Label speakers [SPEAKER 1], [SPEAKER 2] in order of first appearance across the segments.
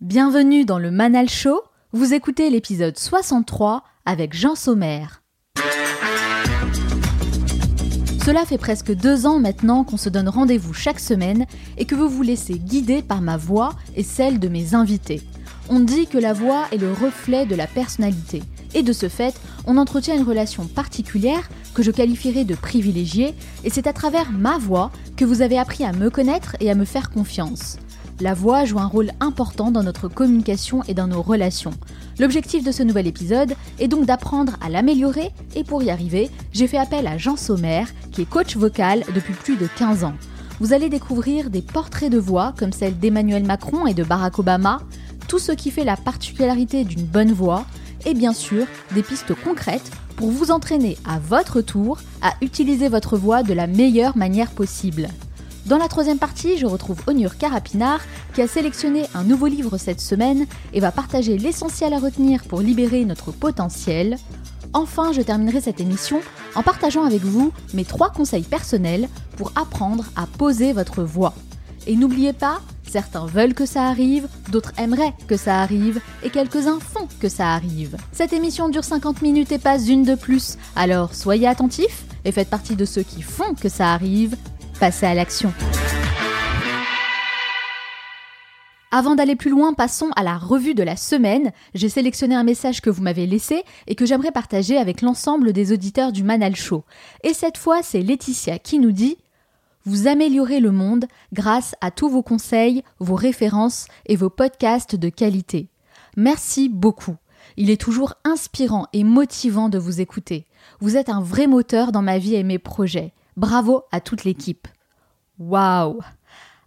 [SPEAKER 1] Bienvenue dans le Manal Show. Vous écoutez l'épisode 63 avec Jean Sommer. Cela fait presque deux ans maintenant qu'on se donne rendez-vous chaque semaine et que vous vous laissez guider par ma voix et celle de mes invités. On dit que la voix est le reflet de la personnalité. Et de ce fait, on entretient une relation particulière que je qualifierais de privilégiée, et c'est à travers ma voix que vous avez appris à me connaître et à me faire confiance. La voix joue un rôle important dans notre communication et dans nos relations. L'objectif de ce nouvel épisode est donc d'apprendre à l'améliorer et pour y arriver, j'ai fait appel à Jean Sommer, qui est coach vocal depuis plus de 15 ans. Vous allez découvrir des portraits de voix comme celle d'Emmanuel Macron et de Barack Obama, tout ce qui fait la particularité d'une bonne voix, et bien sûr des pistes concrètes pour vous entraîner à votre tour à utiliser votre voix de la meilleure manière possible. Dans la troisième partie, je retrouve Onur Karapinard qui a sélectionné un nouveau livre cette semaine et va partager l'essentiel à retenir pour libérer notre potentiel. Enfin, je terminerai cette émission en partageant avec vous mes trois conseils personnels pour apprendre à poser votre voix. Et n'oubliez pas, certains veulent que ça arrive, d'autres aimeraient que ça arrive, et quelques-uns font que ça arrive. Cette émission dure 50 minutes et pas une de plus, alors soyez attentifs et faites partie de ceux qui font que ça arrive passer à l'action. Avant d'aller plus loin, passons à la revue de la semaine. J'ai sélectionné un message que vous m'avez laissé et que j'aimerais partager avec l'ensemble des auditeurs du Manal Show. Et cette fois, c'est Laetitia qui nous dit Vous améliorez le monde grâce à tous vos conseils, vos références et vos podcasts de qualité. Merci beaucoup. Il est toujours inspirant et motivant de vous écouter. Vous êtes un vrai moteur dans ma vie et mes projets. Bravo à toute l'équipe. Waouh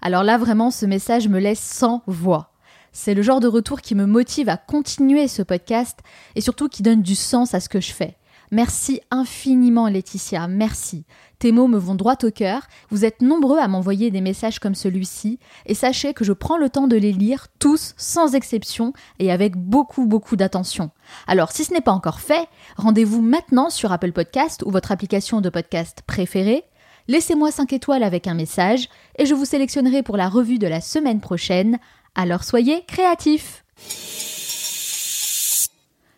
[SPEAKER 1] Alors là, vraiment, ce message me laisse sans voix. C'est le genre de retour qui me motive à continuer ce podcast et surtout qui donne du sens à ce que je fais. Merci infiniment Laetitia, merci. Tes mots me vont droit au cœur, vous êtes nombreux à m'envoyer des messages comme celui-ci, et sachez que je prends le temps de les lire tous sans exception et avec beaucoup beaucoup d'attention. Alors si ce n'est pas encore fait, rendez-vous maintenant sur Apple Podcast ou votre application de podcast préférée, laissez-moi 5 étoiles avec un message, et je vous sélectionnerai pour la revue de la semaine prochaine, alors soyez créatifs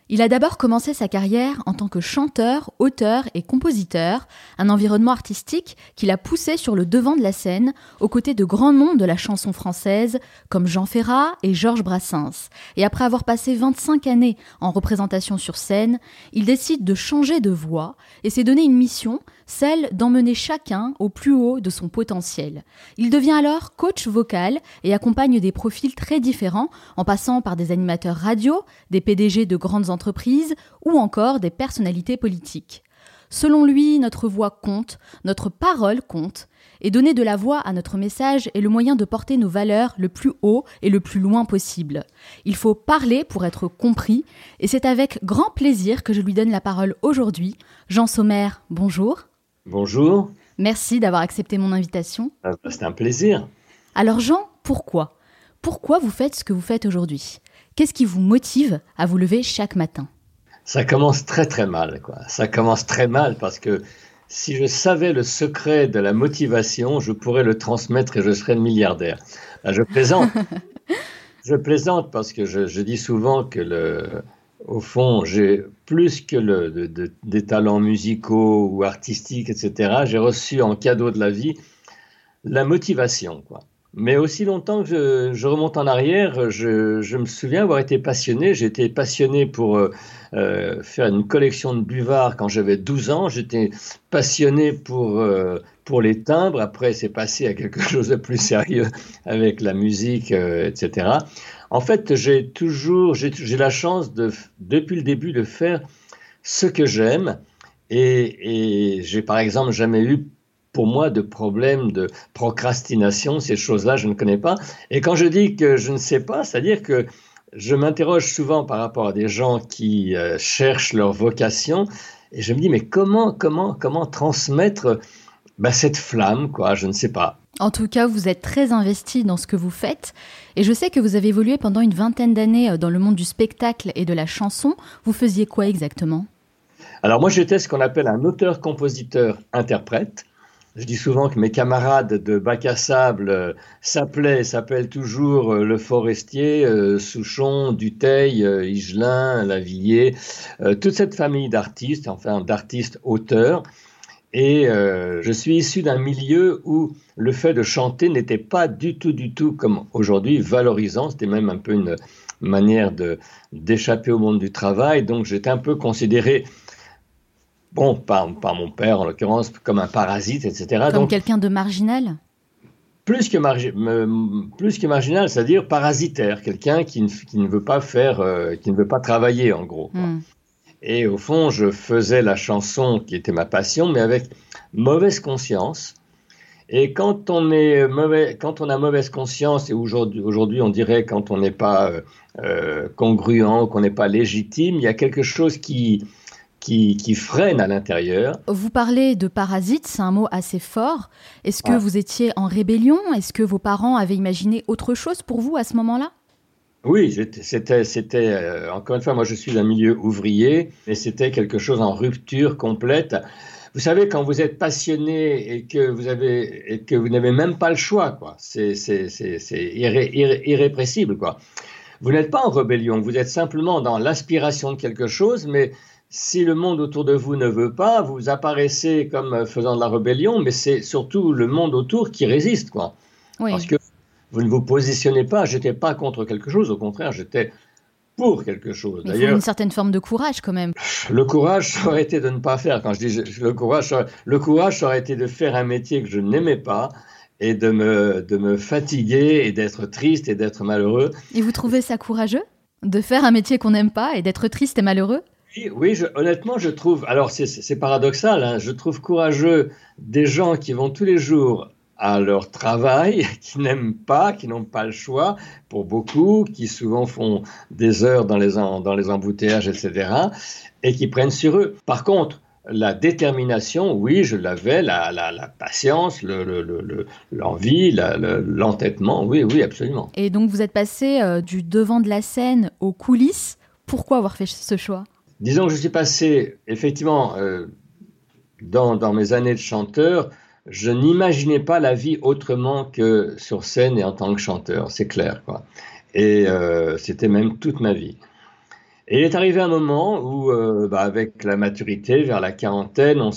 [SPEAKER 1] il a d'abord commencé sa carrière en tant que chanteur, auteur et compositeur, un environnement artistique qui l'a poussé sur le devant de la scène, aux côtés de grands noms de la chanson française, comme Jean Ferrat et Georges Brassens. Et après avoir passé 25 années en représentation sur scène, il décide de changer de voix et s'est donné une mission, celle d'emmener chacun au plus haut de son potentiel. Il devient alors coach vocal et accompagne des profils très différents, en passant par des animateurs radio, des PDG de grandes entreprises ou encore des personnalités politiques. Selon lui, notre voix compte, notre parole compte, et donner de la voix à notre message est le moyen de porter nos valeurs le plus haut et le plus loin possible. Il faut parler pour être compris, et c'est avec grand plaisir que je lui donne la parole aujourd'hui. Jean Sommer, bonjour.
[SPEAKER 2] Bonjour.
[SPEAKER 1] Merci d'avoir accepté mon invitation.
[SPEAKER 2] Ah, bah, c'est un plaisir.
[SPEAKER 1] Alors Jean, pourquoi? Pourquoi vous faites ce que vous faites aujourd'hui? Qu'est-ce qui vous motive à vous lever chaque matin?
[SPEAKER 2] Ça commence très très mal. Quoi. Ça commence très mal parce que si je savais le secret de la motivation, je pourrais le transmettre et je serais milliardaire. je plaisante. je plaisante parce que je dis souvent que le, au fond, j'ai plus que le, des talents musicaux ou artistiques, etc. J'ai reçu en cadeau de la vie la motivation, quoi. Mais aussi longtemps que je, remonte en arrière, je, me souviens avoir été passionné. J'étais passionné pour euh, euh, faire une collection de buvards quand j'avais 12 ans. J'étais passionné pour, euh, pour les timbres. Après, c'est passé à quelque chose de plus sérieux avec la musique, etc. En fait, j'ai toujours, j'ai la chance de, depuis le début de faire ce que j'aime. Et, et j'ai par exemple jamais eu pour moi de problème de procrastination, ces choses-là, je ne connais pas. Et quand je dis que je ne sais pas, c'est-à-dire que je m'interroge souvent par rapport à des gens qui euh, cherchent leur vocation, et je me dis mais comment, comment, comment transmettre bah, cette flamme, quoi Je ne sais pas.
[SPEAKER 1] En tout cas, vous êtes très investi dans ce que vous faites. Et je sais que vous avez évolué pendant une vingtaine d'années euh, dans le monde du spectacle et de la chanson. Vous faisiez quoi exactement?
[SPEAKER 2] Alors moi, j'étais ce qu'on appelle un auteur-compositeur-interprète. Je dis souvent que mes camarades de bac à sable euh, s'appelaient, s'appellent toujours euh, le forestier, euh, Souchon, Duteil, Higelin, Lavillier, toute cette famille d'artistes, enfin d'artistes auteurs. Et je suis issu d'un milieu où le fait de chanter n'était pas du tout, du tout comme aujourd'hui valorisant. C'était même un peu une manière d'échapper au monde du travail. Donc j'étais un peu considéré bon, par, mon père en l'occurrence, comme un parasite, etc.
[SPEAKER 1] Comme quelqu'un de marginal?
[SPEAKER 2] Plus que, plus que marginal, c'est-à-dire parasitaire, quelqu'un qui, ne veut pas faire, euh, qui ne veut pas travailler en gros. Hmm. Et au fond, je faisais la chanson qui était ma passion, mais avec mauvaise conscience. Et quand on, est mauvais, quand on a mauvaise conscience, et aujourd'hui, aujourd'hui on dirait quand on n'est pas euh, euh, congruent, qu'on n'est pas légitime, il y a quelque chose qui, qui, freine à l'intérieur.
[SPEAKER 1] Vous parlez de parasite, c'est un mot assez fort. Est-ce que vous étiez en rébellion? Est-ce que vos parents avaient imaginé autre chose pour vous à ce moment-là?
[SPEAKER 2] Oui, c'était, c'était euh, encore une fois, moi je suis d'un milieu ouvrier, mais c'était quelque chose en rupture complète. Vous savez, quand vous êtes passionné et que vous avez et que vous n'avez même pas le choix, quoi, c'est, c'est, irrépressible, quoi. Vous n'êtes pas en rébellion, vous êtes simplement dans l'aspiration de quelque chose, mais si le monde autour de vous ne veut pas, vous apparaissez comme faisant de la rébellion, mais c'est surtout le monde autour qui résiste, quoi. Parce que vous ne vous positionnez pas, j'étais pas contre quelque chose, au contraire, j'étais pour quelque chose.
[SPEAKER 1] Il faut une certaine forme de courage quand même.
[SPEAKER 2] Le courage, ça aurait été de ne pas faire. Quand je dis le courage, le courage, ça aurait été de faire un métier que je n'aimais pas et de me, de me fatiguer et d'être triste et d'être malheureux.
[SPEAKER 1] Et vous trouvez ça courageux De faire un métier qu'on n'aime pas et d'être triste et malheureux?
[SPEAKER 2] Oui, honnêtement, je trouve, alors c'est paradoxal, hein, je trouve courageux des gens qui vont tous les jours à leur travail, qui n'aiment pas, qui n'ont pas le choix, pour beaucoup, qui souvent font des heures dans les, dans les embouteillages, etc., et qui prennent sur eux. Par contre, la détermination, oui, je l'avais, la, la, patience, l'envie, le, l'entêtement, oui, oui, absolument.
[SPEAKER 1] Et donc vous êtes passé euh, du devant de la scène aux coulisses. Pourquoi avoir fait ce choix?
[SPEAKER 2] Disons que je suis passé, effectivement, euh, dans, dans, mes années de chanteur, je n'imaginais pas la vie autrement que sur scène et en tant que chanteur, c'est clair. Quoi. Et euh, c'était même toute ma vie. Et il est arrivé un moment où, euh, bah, avec la maturité, vers la quarantaine, on,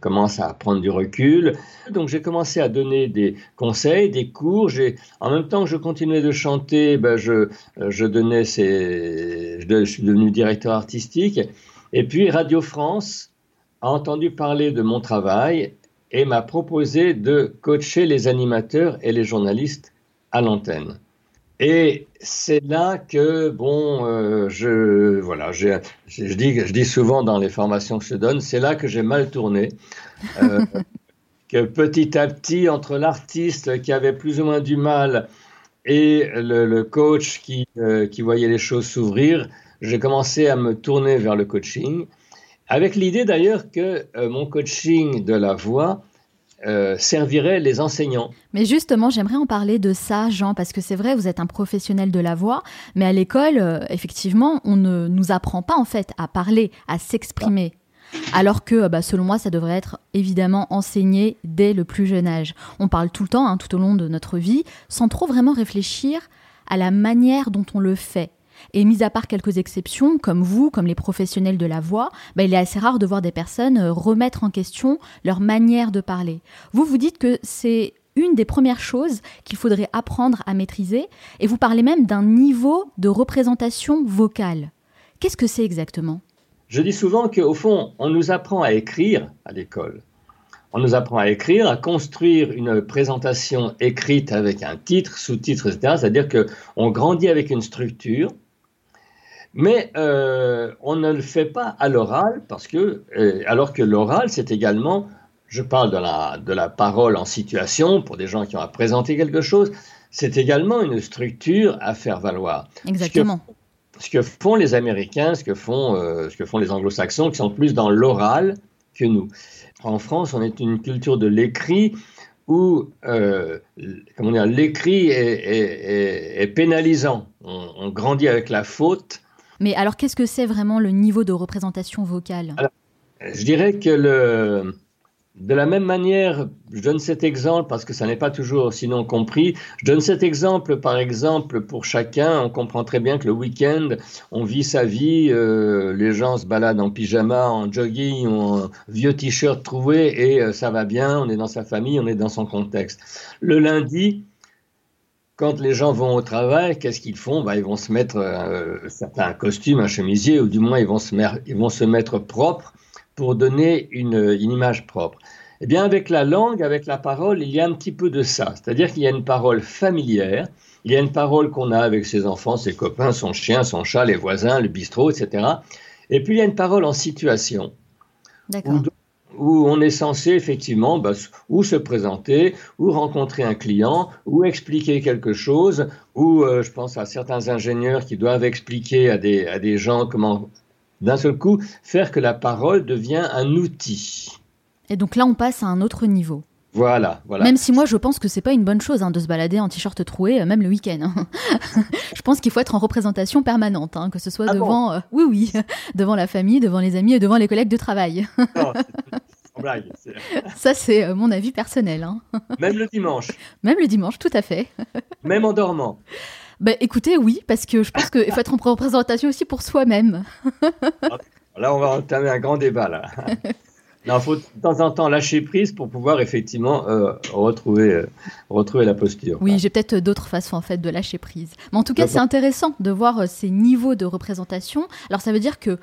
[SPEAKER 2] commence à prendre du recul. Donc j'ai commencé à donner des conseils, des cours. En même temps que je continuais de chanter, bah, je, je, donnais ces, je, suis devenu directeur artistique. Et puis Radio France a entendu parler de mon travail et m'a proposé de coacher les animateurs et les journalistes à l'antenne. Et c'est là que, bon, euh, je, voilà, je, dis, je dis souvent dans les formations que je donne, c'est là que j'ai mal tourné. Euh, que petit à petit, entre l'artiste qui avait plus ou moins du mal et le, coach qui, euh, qui voyait les choses s'ouvrir, j'ai commencé à me tourner vers le coaching, avec l'idée d'ailleurs que mon coaching de la voix euh, servirait les enseignants.
[SPEAKER 1] Mais justement, j'aimerais en parler de ça, Jean, parce que c'est vrai, vous êtes un professionnel de la voix, mais à l'école, euh, effectivement, on ne nous apprend pas en fait à parler, à s'exprimer. Alors que, bah, selon moi, ça devrait être évidemment enseigné dès le plus jeune âge. On parle tout le temps, hein, tout au long de notre vie, sans trop vraiment réfléchir à la manière dont on le fait. Et mis à part quelques exceptions, comme vous, comme les professionnels de la voix, bah, il est assez rare de voir des personnes euh, remettre en question leur manière de parler. Vous, vous dites que c'est une des premières choses qu'il faudrait apprendre à maîtriser, et vous parlez même d'un niveau de représentation vocale. Qu'est-ce que c'est exactement?
[SPEAKER 2] Je dis souvent qu'au fond, on nous apprend à écrire à l'école. On nous apprend à écrire, à construire une présentation écrite avec un titre, sous-titre, etc. C'est-à-dire qu'on grandit avec une structure, mais euh, on ne le fait pas à l'oral parce que, euh, alors que l'oral, c'est également, je parle de la, de la parole en situation pour des gens qui ont à présenter quelque chose, c'est également une structure à faire valoir.
[SPEAKER 1] Exactement.
[SPEAKER 2] Ce que, font les Américains, ce que font, euh, ce que font les Anglo-Saxons, qui sont plus dans l'oral que nous. En France, on est une culture de l'écrit où dire, l'écrit est, est, pénalisant. on, grandit avec la faute
[SPEAKER 1] mais alors, qu'est-ce que c'est vraiment le niveau de représentation vocale?
[SPEAKER 2] Je dirais que le, de la même manière, je donne cet exemple parce que ça n'est pas toujours sinon compris. Je donne cet exemple, par exemple, pour chacun. On comprend très bien que le week-end, on vit sa vie. Euh, les gens se baladent en pyjama, en jogging, en vieux t-shirt trouvé et euh, ça va bien. On est dans sa famille, on est dans son contexte. Le lundi, quand les gens vont au travail, qu'est-ce qu'ils font? Bah, Ils vont se mettre euh, un costume, un chemisier, ou du moins ils vont se, ils vont se mettre propre pour donner une, image propre. Eh bien, avec la langue, avec la parole, il y a un petit peu de ça. C'est-à-dire qu'il y a une parole familière, il y a une parole qu'on a avec ses enfants, ses copains, son chien, son chat, les voisins, le bistrot, etc. Et puis, il y a une parole en situation. Où, on est censé effectivement bah, se présenter, ou rencontrer un client, ou expliquer quelque chose, ou euh, je pense à certains ingénieurs qui doivent expliquer à des, à des gens comment d'un seul coup, faire que la parole devient un outil.
[SPEAKER 1] Et donc là, on passe à un autre niveau.
[SPEAKER 2] Voilà, voilà.
[SPEAKER 1] Même si moi, je pense que c'est pas une bonne chose hein, de se balader en t-shirt troué, euh, même le week-end. Hein. je pense qu'il faut être en représentation permanente, hein, que ce soit ah devant, euh, oui, oui, devant la famille, devant les amis et devant les collègues de travail. non, Ça, c'est euh, mon avis personnel.
[SPEAKER 2] Même le dimanche.
[SPEAKER 1] Même le dimanche, tout à fait.
[SPEAKER 2] Même en dormant.
[SPEAKER 1] Bah, écoutez, oui, parce que je pense qu'il faut être en représentation aussi pour soi-même.
[SPEAKER 2] là, on va entamer un grand débat. Là. Il faut de temps en temps lâcher prise pour pouvoir effectivement euh, retrouver, euh, retrouver la posture.
[SPEAKER 1] Oui, j'ai peut-être d'autres façons en fait de lâcher prise. Mais en tout cas, c'est intéressant de voir euh, ces niveaux de représentation. Alors ça veut dire que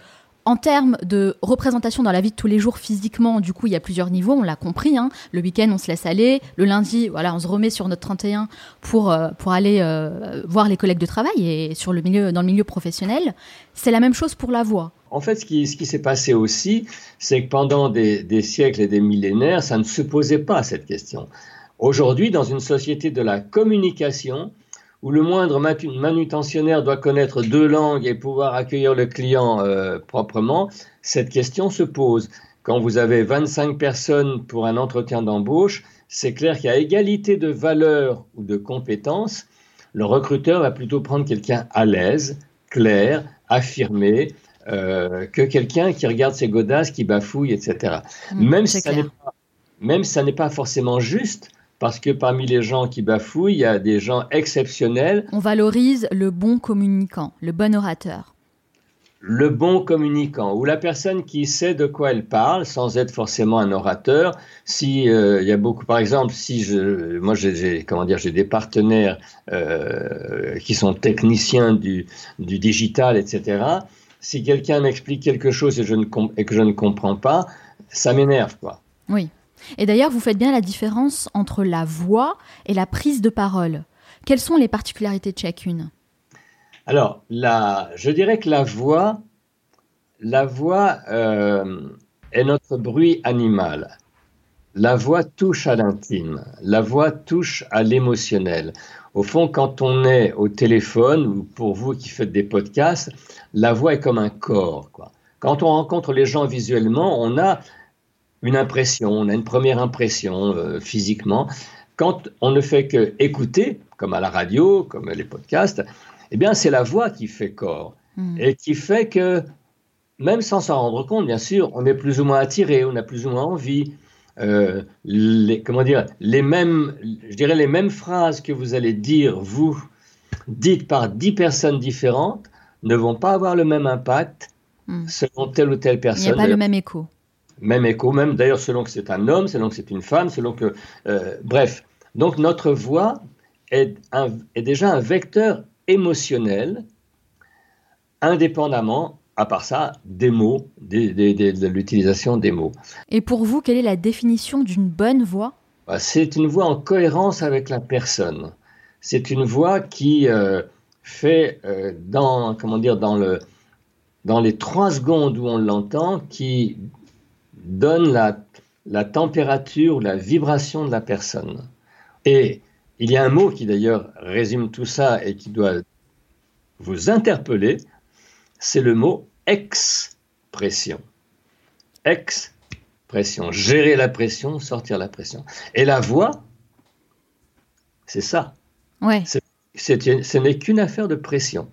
[SPEAKER 1] en termes de représentation dans la vie de tous les jours physiquement, du coup, il y a plusieurs niveaux, on l'a compris. Hein. Le week-end, on se laisse aller. Le lundi, voilà, on se remet sur notre 31 pour, euh, pour aller euh, voir les collègues de travail et sur le milieu, dans le milieu professionnel. C'est la même chose pour la voix.
[SPEAKER 2] En fait, ce qui, ce qui s'est passé aussi, c'est que pendant des, des siècles et des millénaires, ça ne se posait pas cette question. Aujourd'hui, dans une société de la communication, où le moindre manutentionnaire doit connaître deux langues et pouvoir accueillir le client euh, proprement, cette question se pose. Quand vous avez 25 personnes pour un entretien d'embauche, c'est clair qu'à égalité de valeur ou de compétences, le recruteur va plutôt prendre quelqu'un à l'aise, clair, affirmé, euh, que quelqu'un qui regarde ses godasses, qui bafouille, etc. Mmh, même, si ça même si ça n'est pas forcément juste, parce que parmi les gens qui bafouillent, il y a des gens exceptionnels.
[SPEAKER 1] On valorise le bon communicant, le bon orateur.
[SPEAKER 2] Le bon communicant, ou la personne qui sait de quoi elle parle, sans être forcément un orateur. Si euh, il y a beaucoup, par exemple, si je, moi j'ai, comment dire, j'ai des partenaires euh, qui sont techniciens du, du digital, etc. Si quelqu'un m'explique quelque chose et, je ne et que je ne comprends pas, ça m'énerve, quoi.
[SPEAKER 1] Oui. Et d'ailleurs, vous faites bien la différence entre la voix et la prise de parole. Quelles sont les particularités de chacune?
[SPEAKER 2] Alors, je dirais que la voix, la voix euh, est notre bruit animal. La voix touche à l'intime, la voix touche à l'émotionnel. Au fond, quand on est au téléphone, ou pour vous qui faites des podcasts, la voix est comme un corps. Quand on rencontre les gens visuellement, on a une impression, on a une première impression euh, physiquement. Quand on ne fait que écouter, comme à la radio, comme les podcasts, eh bien c'est la voix qui fait corps hmm. et qui fait que même sans s'en rendre compte, bien sûr, on est plus ou moins attiré, on a plus ou moins envie. Euh, les, comment dire, les mêmes, je dirais les mêmes phrases que vous allez dire vous, dites par dix personnes différentes, ne vont pas avoir le même impact hmm. selon telle ou telle personne. Il
[SPEAKER 1] n'y a pas le même écho
[SPEAKER 2] même écho, même d'ailleurs selon que c'est un homme, selon que c'est une femme, selon que... Euh, bref, donc notre voix est, est, déjà un vecteur émotionnel, indépendamment, à part ça, des mots, de l'utilisation des mots.
[SPEAKER 1] Et pour vous, quelle est la définition d'une bonne voix?
[SPEAKER 2] Bah, C'est une voix en cohérence avec la personne. C'est une voix qui euh, fait euh, dans, comment dire, dans, le, dans les trois secondes où on l'entend, qui donne la, la température, la vibration de la personne. Et il y a un mot qui d'ailleurs résume tout ça et qui doit vous interpeller, c'est le mot expression. Expression. Gérer la pression, sortir la pression. Et la voix, c'est ça.
[SPEAKER 1] Ouais.
[SPEAKER 2] ce n'est qu'une affaire de pression.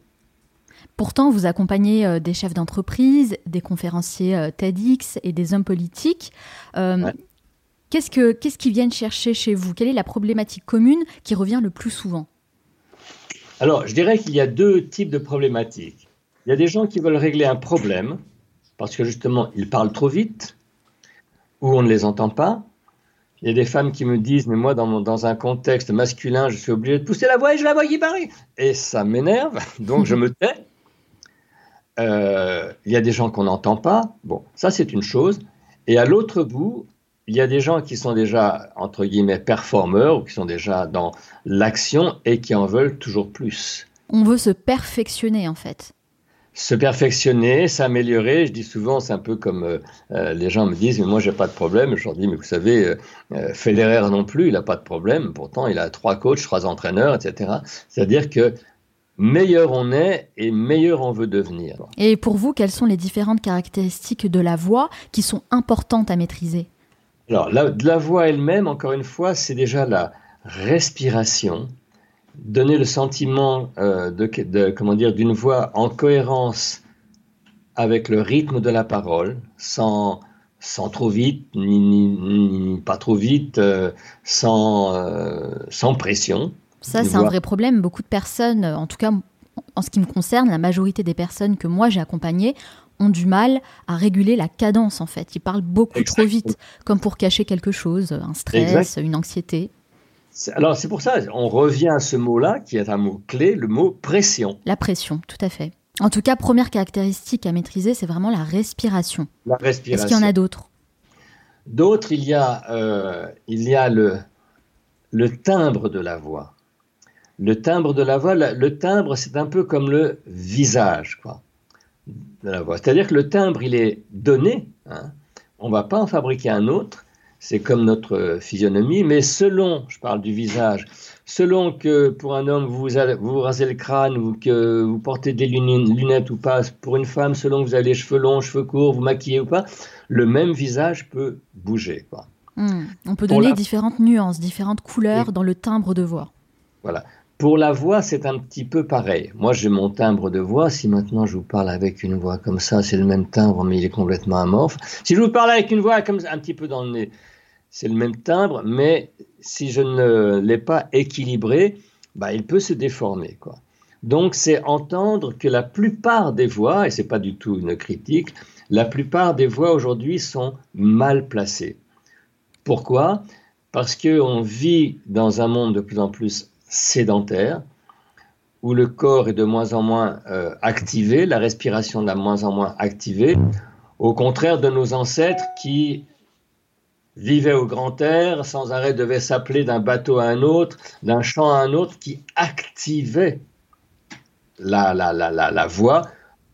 [SPEAKER 1] Pourtant, vous accompagnez euh, des chefs d'entreprise, des conférenciers euh, TEDx et des hommes politiques. Euh, Qu'est-ce que qu'est-ce qu'ils viennent chercher chez vous? Quelle est la problématique commune qui revient le plus souvent?
[SPEAKER 2] Alors, je dirais qu'il y a deux types de problématiques. Il y a des gens qui veulent régler un problème parce que justement, ils parlent trop vite ou on ne les entend pas. Il y a des femmes qui me disent, mais moi, dans, dans un contexte masculin, je suis obligé de pousser la voix et je la vois qui parle. Et ça m'énerve, donc je me tais. Euh, il y a des gens qu'on n'entend pas. Bon, ça, c'est une chose. Et à l'autre bout, il y a des gens qui sont déjà, entre guillemets, performeurs ou qui sont déjà dans l'action et qui en veulent toujours plus.
[SPEAKER 1] On veut se perfectionner, en fait
[SPEAKER 2] se perfectionner, s'améliorer. Je dis souvent, c'est un peu comme euh, euh, les gens me disent, mais moi j'ai pas de problème. Je leur dis, mais vous savez, euh, euh Federer non plus, il n'a pas de problème. Pourtant, il a trois coachs, trois entraîneurs, etc. C'est-à-dire que meilleur on est et meilleur on veut devenir.
[SPEAKER 1] Et pour vous, quelles sont les différentes caractéristiques de la voix qui sont importantes à maîtriser?
[SPEAKER 2] Alors, la, la voix elle-même, encore une fois, c'est déjà la respiration, donner le sentiment euh, de, comment dire d'une voix en cohérence avec le rythme de la parole, sans sans trop vite ni, pas trop vite, euh, sans euh, sans pression.
[SPEAKER 1] Ça, c'est un vrai problème. Beaucoup de personnes, en tout cas en ce qui me concerne, la majorité des personnes que moi j'ai accompagnées ont du mal à réguler la cadence en fait. Ils parlent beaucoup trop vite, comme pour cacher quelque chose, un stress, une anxiété.
[SPEAKER 2] Alors c'est pour ça, on revient à ce mot-là, qui est un mot clé, le mot pression.
[SPEAKER 1] La pression, tout à fait. En tout cas, première caractéristique à maîtriser, c'est vraiment la respiration.
[SPEAKER 2] La respiration.
[SPEAKER 1] Est-ce qu'il y en a d'autres?
[SPEAKER 2] D'autres, il y a, euh, il y a le, le timbre de la voix. Le timbre de la voix, le timbre, c'est un peu comme le visage quoi, de la voix. C'est-à-dire que le timbre, il est donné. Hein. On ne va pas en fabriquer un autre c'est comme notre physionomie, mais selon, je parle du visage, selon que pour un homme vous vous, rasez le crâne ou que vous portez des lunettes ou pas, pour une femme, selon que vous avez les cheveux longs, cheveux courts, vous maquillez ou pas, le même visage peut bouger.
[SPEAKER 1] Hmm. On peut donner différentes nuances, différentes couleurs dans le timbre de voix.
[SPEAKER 2] Voilà. Pour la voix, c'est un petit peu pareil. Moi, j'ai mon timbre de voix. Si maintenant je vous parle avec une voix comme ça, c'est le même timbre, mais il est complètement amorphe. Si je vous parle avec une voix comme un petit peu dans le nez, c'est le même timbre, mais si je ne l'ai pas équilibré, bah, il peut se déformer. Donc c'est entendre que la plupart des voix, et ce n'est pas du tout une critique, la plupart des voix aujourd'hui sont mal placées. Pourquoi? Parce qu'on vit dans un monde de plus en plus sédentaire, où le corps est de moins en moins euh, activé, la respiration de moins en moins activée, au contraire de nos ancêtres qui vivait au grand air, sans arrêt devait s'appeler d'un bateau à un autre, d'un champ à un autre, qui activait la, la, la, la, voix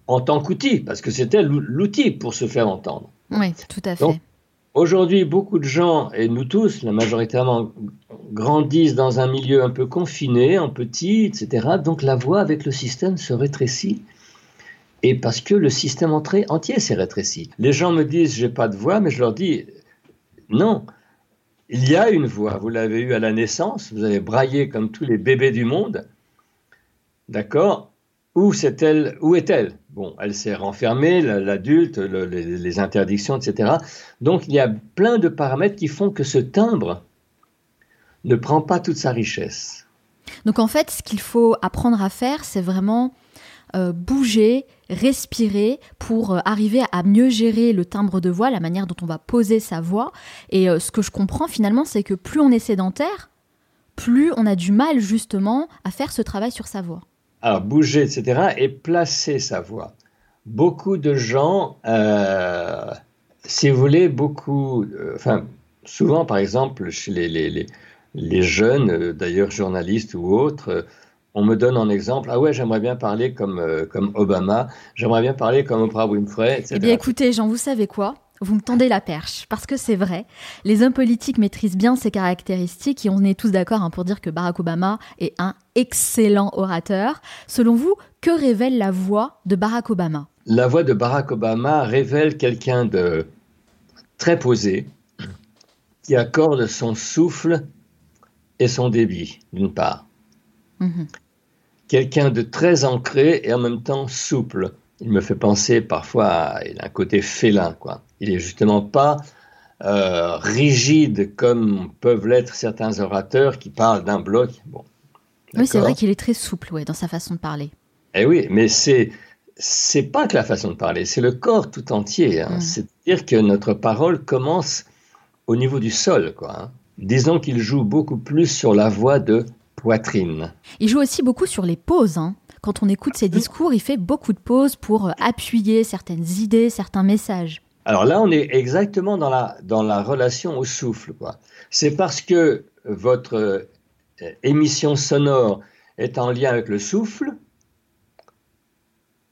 [SPEAKER 2] en tant qu'outil, parce que c'était l'outil pour se faire entendre.
[SPEAKER 1] Oui, tout à fait.
[SPEAKER 2] Aujourd'hui, beaucoup de gens, et nous tous, la majoritairement, grandissent dans un milieu un peu confiné, en petit, etc. Donc la voix avec le système se rétrécit. Et parce que le système entier s'est rétréci. Les gens me disent, j'ai pas de voix, mais je leur dis, non, il y a une voix. Vous l'avez eue à la naissance, vous avez braillé comme tous les bébés du monde. D'accord? Où, est-elle, est-elle? Bon, elle s'est renfermée, l'adulte, les, interdictions, etc. Donc il y a plein de paramètres qui font que ce timbre ne prend pas toute sa richesse.
[SPEAKER 1] Donc en fait, ce qu'il faut apprendre à faire, c'est vraiment euh, bouger, respirer pour euh, arriver à mieux gérer le timbre de voix, la manière dont on va poser sa voix. Et euh, ce que je comprends finalement, c'est que plus on est sédentaire, plus on a du mal justement à faire ce travail sur sa voix.
[SPEAKER 2] Alors bouger, etc. et placer sa voix. Beaucoup de gens, si vous voulez, beaucoup, enfin souvent par exemple chez les, les, les jeunes, d'ailleurs journalistes ou autres, on me donne en exemple, ah ouais, j'aimerais bien parler comme, euh, comme Obama, j'aimerais bien parler comme Oprah Winfrey, etc.
[SPEAKER 1] Eh bien écoutez, Jean, vous savez quoi? Vous me tendez la perche, parce que c'est vrai, les hommes politiques maîtrisent bien ces caractéristiques et on est tous d'accord hein, pour dire que Barack Obama est un excellent orateur. Selon vous, que révèle la voix de Barack Obama?
[SPEAKER 2] La voix de Barack Obama révèle quelqu'un de très posé, qui accorde son souffle et son débit, d'une part. Mhm quelqu'un de très ancré et en même temps souple. Il me fait penser parfois à un côté félin, quoi. Il est justement pas euh, rigide comme peuvent l'être certains orateurs qui parlent d'un bloc. Bon,
[SPEAKER 1] oui, c'est vrai qu'il est très souple ouais, dans sa façon de parler.
[SPEAKER 2] Eh oui, mais c'est c'est pas que la façon de parler, c'est le corps tout entier. Hein. Mm. C'est-à-dire que notre parole commence au niveau du sol, quoi. Hein. Disons qu'il joue beaucoup plus sur la voix de poitrine.
[SPEAKER 1] Il joue aussi beaucoup sur les pauses. Hein. Quand on écoute ses discours, il fait beaucoup de pauses pour appuyer certaines idées, certains messages.
[SPEAKER 2] Alors là, on est exactement dans la, dans la relation au souffle. C'est parce que votre euh, émission sonore est en lien avec le souffle,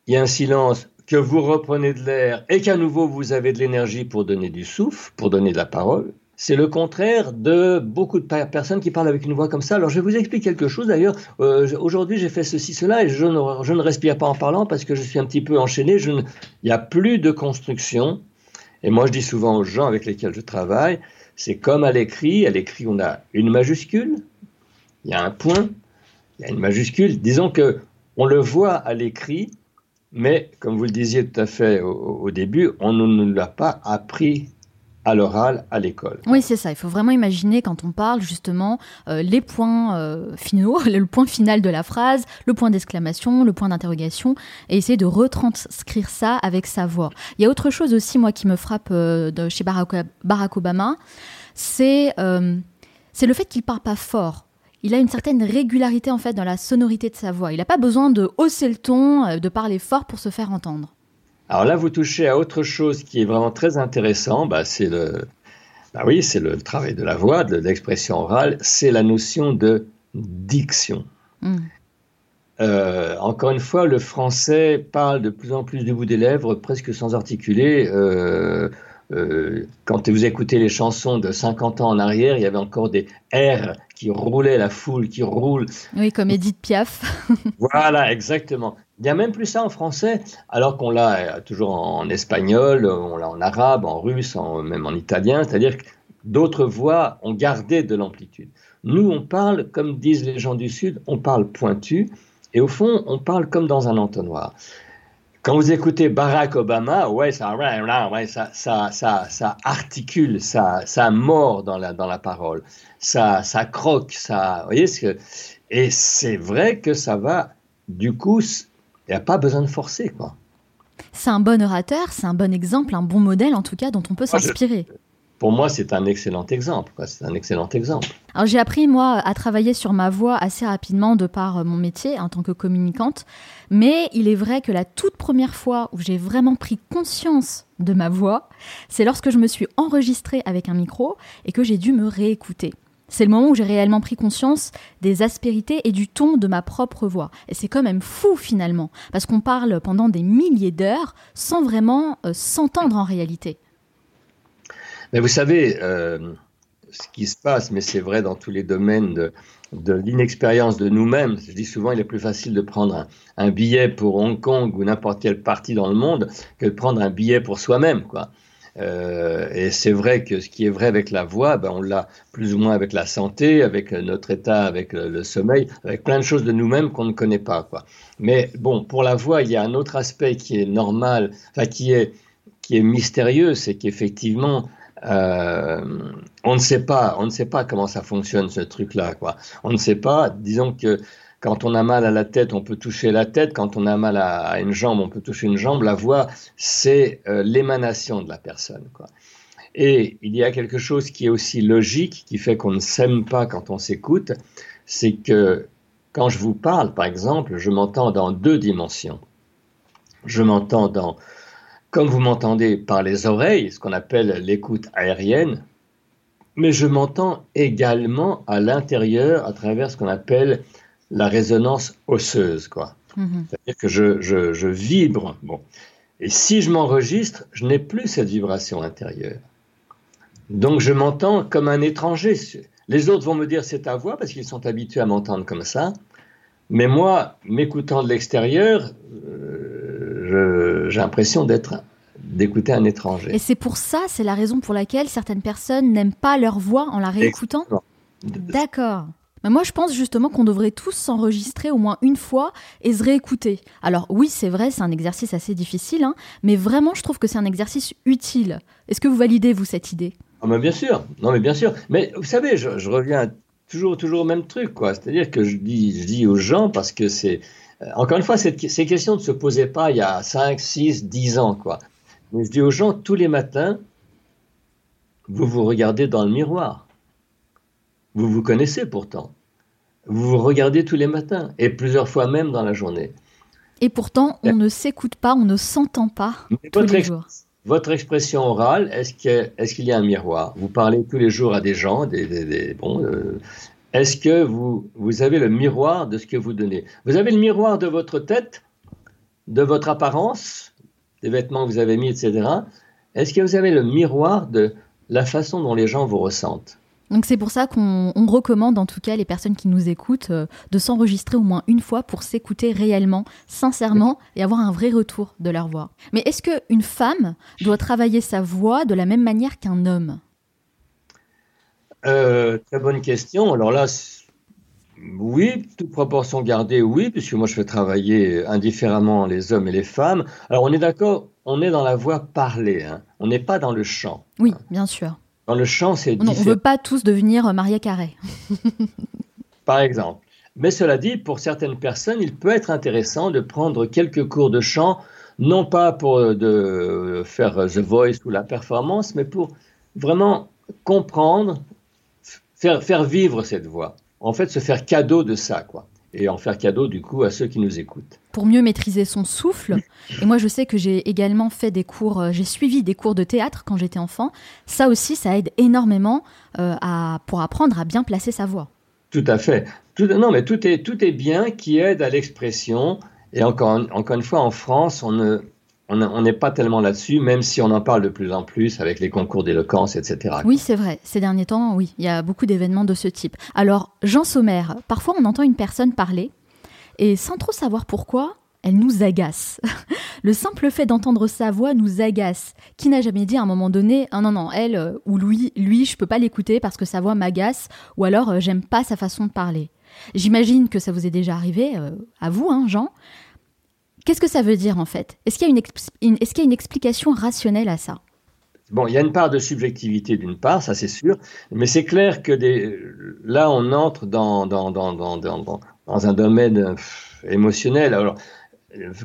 [SPEAKER 2] il y a un silence, que vous reprenez de l'air et qu'à nouveau vous avez de l'énergie pour donner du souffle, pour donner de la parole. C'est le contraire de beaucoup de personnes qui parlent avec une voix comme ça. Alors je vais vous expliquer quelque chose d'ailleurs. Euh, aujourd'hui j'ai fait ceci, cela et je ne, je ne, respire pas en parlant parce que je suis un petit peu enchaîné. Je il n'y a plus de construction. Et moi je dis souvent aux gens avec lesquels je travaille, c'est comme à l'écrit. À l'écrit on a une majuscule, il y a un point, il y a une majuscule. Disons que on le voit à l'écrit, mais comme vous le disiez tout à fait au, début, on ne nous l'a pas appris à l'oral à l'école.
[SPEAKER 1] Oui, c'est ça. Il faut vraiment imaginer quand on parle justement euh, les points euh, finaux, le point final de la phrase, le point d'exclamation, le point d'interrogation, et essayer de retranscrire ça avec sa voix. Il y a autre chose aussi, moi, qui me frappe euh, chez Barack, Obama, c'est c'est le fait qu'il parle pas fort il a une certaine régularité en fait dans la sonorité de sa voix. Il n'a pas besoin de hausser le ton, de parler fort pour se faire entendre.
[SPEAKER 2] Alors là, vous touchez à autre chose qui est vraiment très intéressant. Bah, c'est le, bah oui, c'est le travail de la voix, de l'expression orale. C'est la notion de diction. Hmm. Euh, encore une fois, le français parle de plus en plus du bout des lèvres, presque sans articuler. Euh, euh, quand vous écoutez les chansons de 50 ans en arrière, il y avait encore des R qui roulaient, la foule qui roule.
[SPEAKER 1] Oui, comme Edith Piaf.
[SPEAKER 2] voilà, exactement. Il n'y a même plus ça en français, alors qu'on l'a euh, toujours en espagnol, on l'a en arabe, en russe, même en italien, c'est-à-dire que d'autres voix ont gardé de l'amplitude. Nous, on parle, comme disent les gens du Sud, on parle pointu, et au fond, on parle comme dans un entonnoir. Quand vous écoutez Barack Obama, ouais, ça, ouais, ça, ça, ça articule, ça, ça mord dans la, dans la parole, ça, ça croque, ça, vous voyez ce que, et c'est vrai que ça va, du coup, il n'y a pas besoin de forcer, quoi.
[SPEAKER 1] C'est un bon orateur, c'est un bon exemple, un bon modèle en tout cas dont on peut s'inspirer
[SPEAKER 2] pour moi, c'est un excellent exemple. C'est un excellent exemple.
[SPEAKER 1] Alors j'ai appris moi à travailler sur ma voix assez rapidement de par euh, mon métier en tant que communicante, mais il est vrai que la toute première fois où j'ai vraiment pris conscience de ma voix, c'est lorsque je me suis enregistrée avec un micro et que j'ai dû me réécouter. C'est le moment où j'ai réellement pris conscience des aspérités et du ton de ma propre voix. Et c'est quand même fou finalement, parce qu'on parle pendant des milliers d'heures sans vraiment euh, s'entendre en réalité.
[SPEAKER 2] Mais vous savez, euh, ce qui se passe, mais c'est vrai dans tous les domaines de, l'inexpérience de nous-mêmes. Je dis souvent, il est plus facile de prendre un, billet pour Hong Kong ou n'importe quelle partie dans le monde que de prendre un billet pour soi-même, quoi. Euh, et c'est vrai que ce qui est vrai avec la voix, ben on l'a plus ou moins avec la santé, avec notre état, avec le, sommeil, avec plein de choses de nous-mêmes qu'on ne connaît pas. Quoi. Mais bon, pour la voix, il y a un autre aspect qui est normal, enfin qui est, qui est mystérieux, c'est qu'effectivement, euh, on ne sait pas, on ne sait pas comment ça fonctionne ce truc-là, quoi. On ne sait pas. Disons que quand on a mal à la tête, on peut toucher la tête. Quand on a mal à, une jambe, on peut toucher une jambe. La voix, c'est euh, l'émanation de la personne. Et il y a quelque chose qui est aussi logique, qui fait qu'on ne s'aime pas quand on s'écoute, c'est que quand je vous parle, par exemple, je m'entends dans deux dimensions. Je m'entends dans comme vous m'entendez par les oreilles, ce qu'on appelle l'écoute aérienne, mais je m'entends également à l'intérieur à travers ce qu'on appelle la résonance osseuse, quoi. Mhm. C'est-à-dire que je, je, vibre. Bon. Et si je m'enregistre, je n'ai plus cette vibration intérieure. Donc je m'entends comme un étranger. Les autres vont me dire c'est ta voix parce qu'ils sont habitués à m'entendre comme ça. Mais moi, m'écoutant de l'extérieur, j'ai l'impression d'être d'écouter un étranger.
[SPEAKER 1] Et c'est pour ça, c'est la raison pour laquelle certaines personnes n'aiment pas leur voix en la réécoutant? D'accord. Mais moi, je pense justement qu'on devrait tous s'enregistrer au moins une fois et se réécouter. Alors oui, c'est vrai, c'est un exercice assez difficile, hein, mais vraiment, je trouve que c'est un exercice utile. Est-ce que vous validez, vous, cette idée?
[SPEAKER 2] Mais bien sûr, non mais bien sûr. Mais vous savez, je, reviens toujours, toujours au même truc, quoi. C'est-à-dire que je dis, je dis aux gens parce que c'est, euh, encore une fois, ces questions ne se posaient pas il y a 5, 6, 10 ans, quoi. Mais je dis aux gens tous les matins, vous vous regardez dans le miroir. Vous vous connaissez pourtant. Vous vous regardez tous les matins et plusieurs fois même dans la journée.
[SPEAKER 1] Et pourtant, on ne s'écoute pas, on ne s'entend pas tous les jours.
[SPEAKER 2] Votre expression orale, est-ce qu'il y a un miroir? Vous parlez tous les jours à des gens, des, bon, euh, est-ce que vous, vous avez le miroir de ce que vous donnez? Vous avez le miroir de votre tête, de votre apparence, des vêtements que vous avez mis, etc. Est-ce que vous avez le miroir de la façon dont les gens vous ressentent?
[SPEAKER 1] Donc c'est pour ça qu'on recommande en tout cas les personnes qui nous écoutent euh, de s'enregistrer au moins une fois pour s'écouter réellement, sincèrement et avoir un vrai retour de leur voix. Mais est-ce qu'une femme doit travailler sa voix de la même manière qu'un homme?
[SPEAKER 2] Euh, Très bonne question. Alors là, oui, toute proportion gardée, oui, puisque moi je fais travailler indifféremment les hommes et les femmes. Alors on est d'accord, on est dans la voix parlée, hein. on n'est pas dans le chant.
[SPEAKER 1] Oui, bien sûr.
[SPEAKER 2] Dans le chant, c'est
[SPEAKER 1] On ne veut pas tous devenir Maria Carré.
[SPEAKER 2] Par exemple. Mais cela dit, pour certaines personnes, il peut être intéressant de prendre quelques cours de chant, non pas pour euh, de faire The Voice ou la performance, mais pour vraiment comprendre, faire, faire vivre cette voix. En fait, se faire cadeau de ça, quoi et en faire cadeau du coup à ceux qui nous écoutent.
[SPEAKER 1] Pour mieux maîtriser son souffle, et moi je sais que j'ai également fait des cours, euh, j'ai suivi des cours de théâtre quand j'étais enfant, ça aussi ça aide énormément euh, à, pour apprendre à bien placer sa voix.
[SPEAKER 2] Tout à fait. Tout, non mais tout est, tout est bien qui aide à l'expression, et encore, encore une fois en France on ne, on n'est pas tellement là-dessus, même si on en parle de plus en plus avec les concours d'éloquence, etc.
[SPEAKER 1] Oui, c'est vrai. Ces derniers temps, oui, il y a beaucoup d'événements de ce type. Alors, Jean Sommer, parfois on entend une personne parler, et sans trop savoir pourquoi, elle nous agace. Le simple fait d'entendre sa voix nous agace. Qui n'a jamais dit à un moment donné, ah non, non, elle euh, ou lui, lui, je peux pas l'écouter parce que sa voix m'agace, ou alors euh, j'aime pas sa façon de parler. J'imagine que ça vous est déjà arrivé, euh, à vous, hein, Jean. Qu'est-ce que ça veut dire en fait? Est-ce qu'il y, a une explication rationnelle à ça?
[SPEAKER 2] Bon, il y a une part de subjectivité d'une part, ça c'est sûr, mais c'est clair que là on entre dans, dans, un domaine émotionnel. Alors,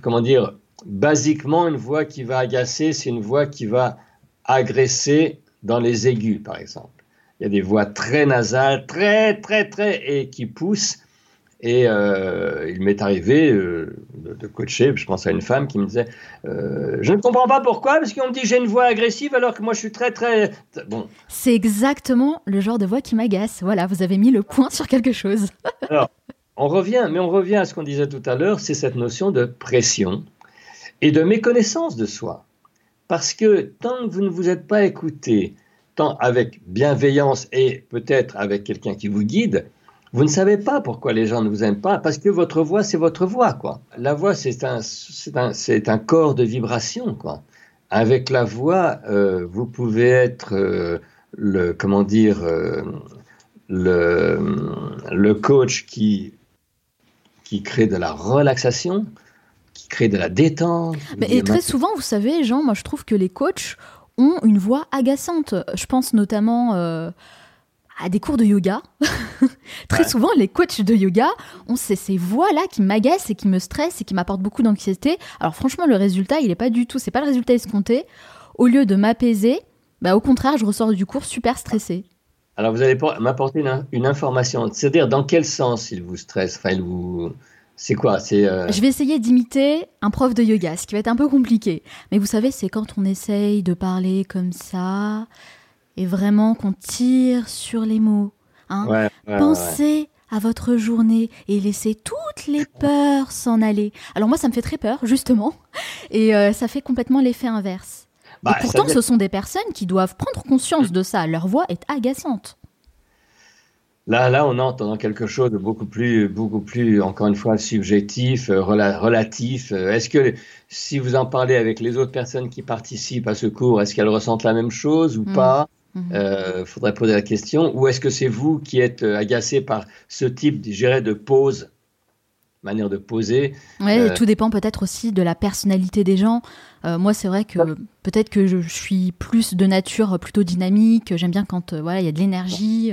[SPEAKER 2] comment dire, basiquement, une voix qui va agacer, c'est une voix qui va agresser dans les aigus, par exemple. Il y a des voix très nasales, très, très, très, et qui poussent. Et euh, il m'est arrivé euh, de, coacher, je pense à une femme qui me disait euh, Je ne comprends pas pourquoi, parce qu'on me dit j'ai une voix agressive alors que moi je suis très très. Bon.
[SPEAKER 1] C'est exactement le genre de voix qui m'agace. Voilà, vous avez mis le point sur quelque chose.
[SPEAKER 2] alors, on revient, mais on revient à ce qu'on disait tout à l'heure c'est cette notion de pression et de méconnaissance de soi. Parce que tant que vous ne vous êtes pas écouté, tant avec bienveillance et peut-être avec quelqu'un qui vous guide, vous ne savez pas pourquoi les gens ne vous aiment pas, parce que votre voix, c'est votre voix, quoi. La voix, c'est un, c'est un, corps de vibration, quoi. Avec la voix, euh, vous pouvez être euh, le, comment dire, euh, le, le coach qui, qui crée de la relaxation, qui crée de la détente.
[SPEAKER 1] et très souvent, vous savez, Jean, moi je trouve que les coachs ont une voix agaçante. Je pense notamment à des cours de yoga. Très souvent, les coachs de yoga ont ces, ces voix-là qui m'agacent et qui me stressent et qui m'apportent beaucoup d'anxiété. Alors franchement, le résultat, il n'est pas du tout, c'est pas le résultat escompté. Au lieu de m'apaiser, bah, au contraire, je ressors du cours super stressé.
[SPEAKER 2] Alors vous allez m'apporter une, information, c'est-à-dire dans quel sens il vous stresse? Enfin, il vous... C'est quoi? C'est
[SPEAKER 1] euh, Je vais essayer d'imiter un prof de yoga, ce qui va être un peu compliqué. Mais vous savez, c'est quand on essaye de parler comme ça, et vraiment qu'on tire sur les mots. Hein. Pensez à votre journée et laissez toutes les peurs s'en aller. Alors moi, ça me fait très peur, justement, et euh, ça fait complètement l'effet inverse. Bah, et pourtant, ce sont des personnes qui doivent prendre conscience de ça. Leur voix est agaçante.
[SPEAKER 2] Là, là, on entre dans quelque chose de beaucoup plus, beaucoup plus, encore une fois, subjectif, euh, relatif. Euh, est-ce que si vous en parlez avec les autres personnes qui participent à ce cours, est-ce qu'elles ressentent la même chose ou hmm. pas? Il mhm. euh, faudrait poser la question. Ou est-ce que c'est vous qui êtes euh, agacé par ce type, de pause manière de poser.
[SPEAKER 1] Oui, euh, tout dépend peut-être aussi de la personnalité des gens. Euh, moi, c'est vrai que peut-être que je, suis plus de nature plutôt dynamique. J'aime bien quand voilà, il y a de l'énergie.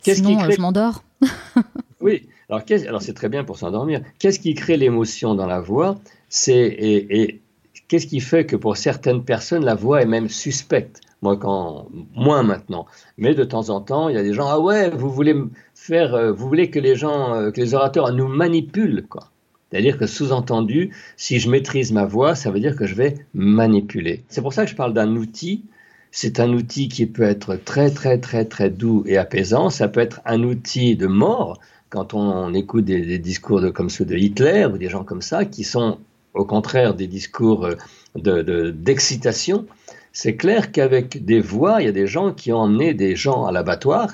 [SPEAKER 1] Sinon, je m'endors.
[SPEAKER 2] oui, alors, alors c'est très bien pour s'endormir. Qu'est-ce qui crée l'émotion dans la voix? C'est et, qu'est-ce qui fait que pour certaines personnes, la voix est même suspecte? Moi, quand moins maintenant, mais de temps en temps, il y a des gens ah ouais, vous voulez faire, euh, vous voulez que les gens, euh, que les orateurs nous manipulent, quoi. C'est-à-dire que sous-entendu, si je maîtrise ma voix, ça veut dire que je vais manipuler. C'est pour ça que je parle d'un outil. C'est un outil qui peut être très très très très doux et apaisant. Ça peut être un outil de mort quand on, écoute des, discours comme ceux de Hitler ou des gens comme ça, qui sont au contraire des discours euh, d'excitation. De, c'est clair qu'avec des voix, il y a des gens qui ont emmené des gens à l'abattoir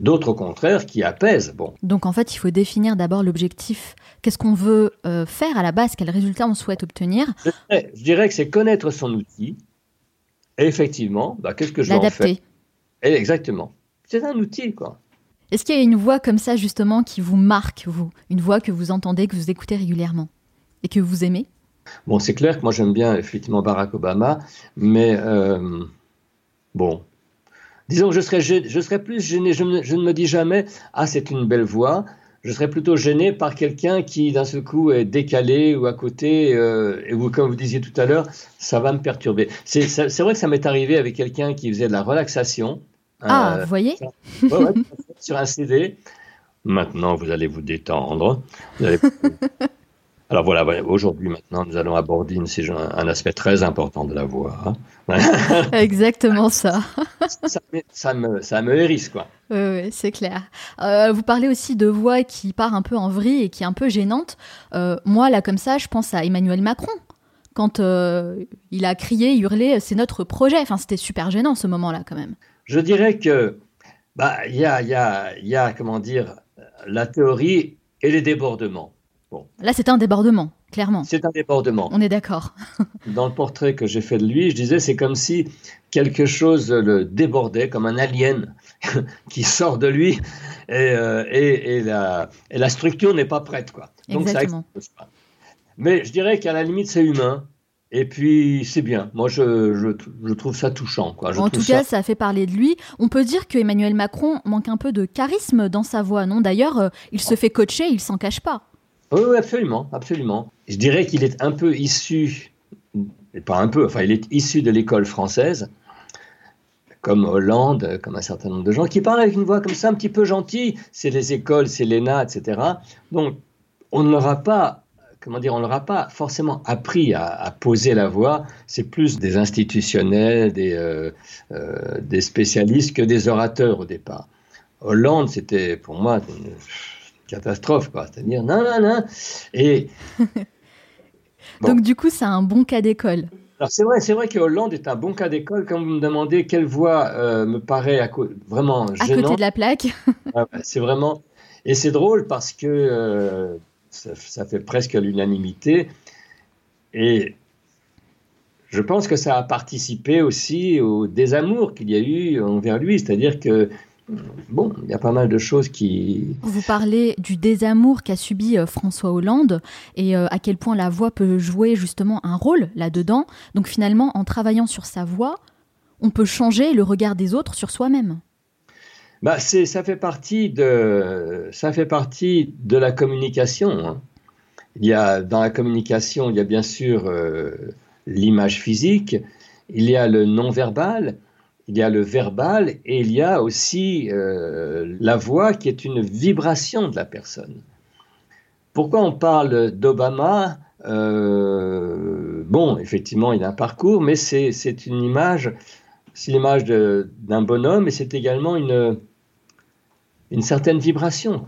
[SPEAKER 2] d'autres au contraire qui apaisent. Bon.
[SPEAKER 1] Donc en fait, il faut définir d'abord l'objectif. Qu'est-ce qu'on veut euh, faire à la base? Quel résultat on souhaite obtenir?
[SPEAKER 2] Je dirais, que c'est connaître son outil. Et effectivement, bah, qu'est-ce que je vais en faire? Exactement. C'est un outil, quoi.
[SPEAKER 1] Est-ce qu'il y a une voix comme ça, justement, qui vous marque, vous? Une voix que vous entendez, que vous écoutez régulièrement? Et que vous aimez?
[SPEAKER 2] Bon, c'est clair que moi j'aime bien effectivement Barack Obama, mais euh, bon, Disons que je serais, je serais plus gêné, je, ne me dis jamais, ah c'est une belle voix, je serais plutôt gêné par quelqu'un qui d'un seul coup est décalé ou à côté, euh, et vous, comme vous disiez tout à l'heure, ça va me perturber. C'est vrai que ça m'est arrivé avec quelqu'un qui faisait de la relaxation.
[SPEAKER 1] Ah, euh, vous voyez?
[SPEAKER 2] Sur un CD. Maintenant, vous allez vous détendre. Vous allez... Alors voilà, aujourd'hui maintenant, nous allons aborder une, un aspect très important de la voix.
[SPEAKER 1] Hein. Exactement ça.
[SPEAKER 2] ça, me, ça, me, hérisse, quoi.
[SPEAKER 1] Oui, c'est clair. Euh, vous parlez aussi de voix qui part un peu en vrille et qui est un peu gênante. Euh, moi, là, comme ça, je pense à Emmanuel Macron. Quand euh, il a crié, hurlé, c'est notre projet. Enfin, c'était super gênant ce moment-là, quand même.
[SPEAKER 2] Je dirais que, bah, il y a, y, a, y a, comment dire, la théorie et les débordements.
[SPEAKER 1] Là, c'est un débordement, clairement.
[SPEAKER 2] C'est un débordement.
[SPEAKER 1] On est d'accord.
[SPEAKER 2] Dans le portrait que j'ai fait de lui, je disais, c'est comme si quelque chose le débordait, comme un alien qui sort de lui, et, euh, et, la, et la, structure n'est pas prête. Quoi.
[SPEAKER 1] Donc Exactement. ça pas.
[SPEAKER 2] Mais je dirais qu'à la limite, c'est humain. Et puis, c'est bien. Moi, je, je, trouve ça touchant. Quoi.
[SPEAKER 1] en tout cas, ça... fait parler de lui. On peut dire que Emmanuel Macron manque un peu de charisme dans sa voix, non? D'ailleurs, euh, il se fait coacher, il s'en cache pas.
[SPEAKER 2] Oui, absolument, absolument. Je dirais qu'il est un peu issu, pas un peu, enfin, il est issu de l'école française, comme Hollande, comme un certain nombre de gens, qui parlent avec une voix comme ça, un petit peu gentille. C'est les écoles, c'est l'ENA, etc. Donc, on ne l'aura pas, comment dire, on n'aura pas forcément appris à, poser la voix. C'est plus des institutionnels, euh, euh, des spécialistes que des orateurs au départ. Hollande, c'était pour moi catastrophe, quoi. C'est-à-dire, non, non, non. Et.
[SPEAKER 1] Donc, du coup, c'est un bon cas d'école.
[SPEAKER 2] Alors, c'est vrai, c'est vrai que Hollande est un bon cas d'école. Quand vous me demandez quelle voix euh, me paraît à vraiment gênante.
[SPEAKER 1] À côté de la plaque.
[SPEAKER 2] c'est vraiment. Et c'est drôle parce que euh, ça, ça, fait presque l'unanimité. Et je pense que ça a participé aussi au désamour qu'il y a eu envers lui. C'est-à-dire que bon, il y a pas mal de choses qui...
[SPEAKER 1] Vous parlez du désamour qu'a subi euh, François Hollande et euh, à quel point la voix peut jouer justement un rôle là-dedans. Donc finalement, en travaillant sur sa voix, on peut changer le regard des autres sur soi-même.
[SPEAKER 2] Bah, ça fait partie de ça fait partie de la communication. Hein. Il y a dans la communication, il y a bien sûr euh, l'image physique, il y a le non verbal, il y a le verbal et il y a aussi euh, la voix qui est une vibration de la personne. Pourquoi on parle d'Obama euh, Bon, effectivement, il a un parcours, mais c'est une image, c'est l'image d'un bonhomme et c'est également une, une certaine vibration.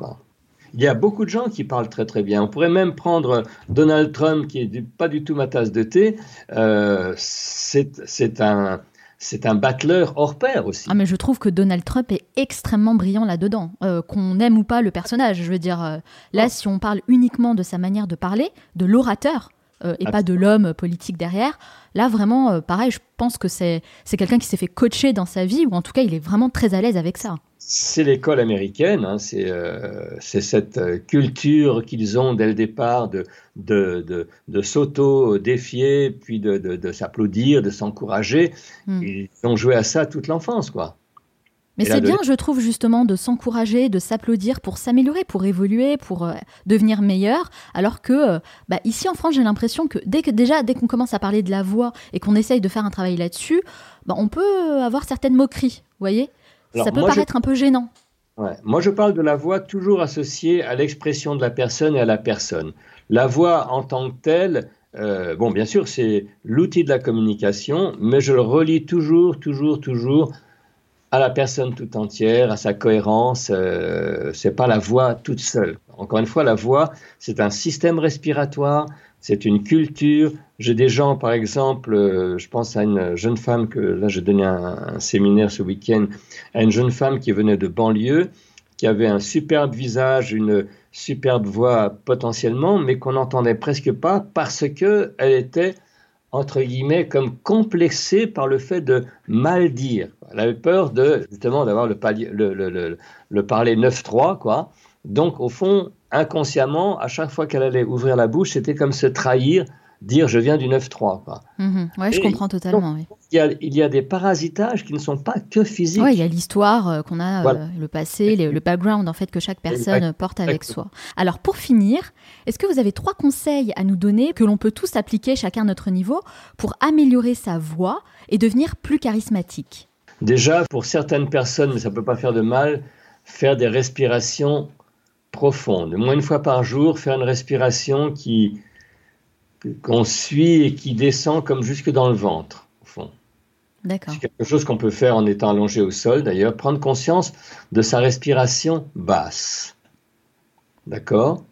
[SPEAKER 2] Il y a beaucoup de gens qui parlent très très bien. On pourrait même prendre Donald Trump, qui est pas du tout ma tasse de thé. Euh, c'est un, c'est un battleur hors pair aussi.
[SPEAKER 1] Ah mais je trouve que Donald Trump est extrêmement brillant là-dedans, euh, qu'on aime ou pas le personnage. Je veux dire, euh, là, si on parle uniquement de sa manière de parler, de l'orateur, euh, et pas de l'homme politique derrière, là vraiment, pareil, je pense que c'est quelqu'un qui s'est fait coacher dans sa vie, ou en tout cas, il est vraiment très à l'aise avec ça.
[SPEAKER 2] C'est l'école américaine, hein, euh, c'est cette euh, culture qu'ils ont dès le départ de, de, de, s'auto-défier, puis de, de s'applaudir, de s'encourager. Hmm. Ils ont joué à ça toute l'enfance, quoi.
[SPEAKER 1] Mais c'est bien, je trouve, justement, de s'encourager, de s'applaudir pour s'améliorer, pour évoluer, pour euh, devenir meilleur. Alors que, bah, ici en France, j'ai l'impression que, dès que déjà, dès qu'on commence à parler de la voix et qu'on essaye de faire un travail là-dessus, bah, on peut avoir certaines moqueries, vous voyez? Ça peut paraître un peu gênant.
[SPEAKER 2] Moi, je parle de la voix toujours associée à l'expression de la personne et à la personne. La voix en tant que telle, euh, bon, bien sûr, c'est l'outil de la communication, mais je le relie toujours, toujours, toujours à la personne tout entière, à sa cohérence. Euh, c'est pas la voix toute seule. Encore une fois, la voix, c'est un système respiratoire, c'est une culture. J'ai des gens, par exemple, euh, je pense à une jeune femme que là, j'ai donné un, séminaire ce week-end, à une jeune femme qui venait de banlieue, qui avait un superbe visage, une superbe voix potentiellement, mais qu'on n'entendait presque pas parce que elle était entre guillemets comme complexée par le fait de mal dire. Elle avait peur de justement d'avoir le, le, le, le, parler 9-3 quoi. Donc au fond, inconsciemment, à chaque fois qu'elle allait ouvrir la bouche, c'était comme se trahir, dire je viens du 9-3.
[SPEAKER 1] Mhm. Oui, je comprends totalement.
[SPEAKER 2] il, y a, des parasitages qui ne sont pas que physiques.
[SPEAKER 1] Oui, il y a l'histoire euh, qu'on a, euh, le passé, le background en fait que chaque personne porte avec soi. Alors pour finir, est-ce que vous avez trois conseils à nous donner que l'on peut tous appliquer chacun à notre niveau pour améliorer sa voix et devenir plus charismatique?
[SPEAKER 2] Déjà, pour certaines personnes, mais ça ne peut pas faire de mal, faire des respirations profonde, moins une fois par jour, faire une respiration qui qu'on suit et qui descend comme jusque dans le ventre, au fond.
[SPEAKER 1] D'accord.
[SPEAKER 2] C'est quelque chose qu'on peut faire en étant allongé au sol, d'ailleurs, prendre conscience de sa respiration basse. D'accord?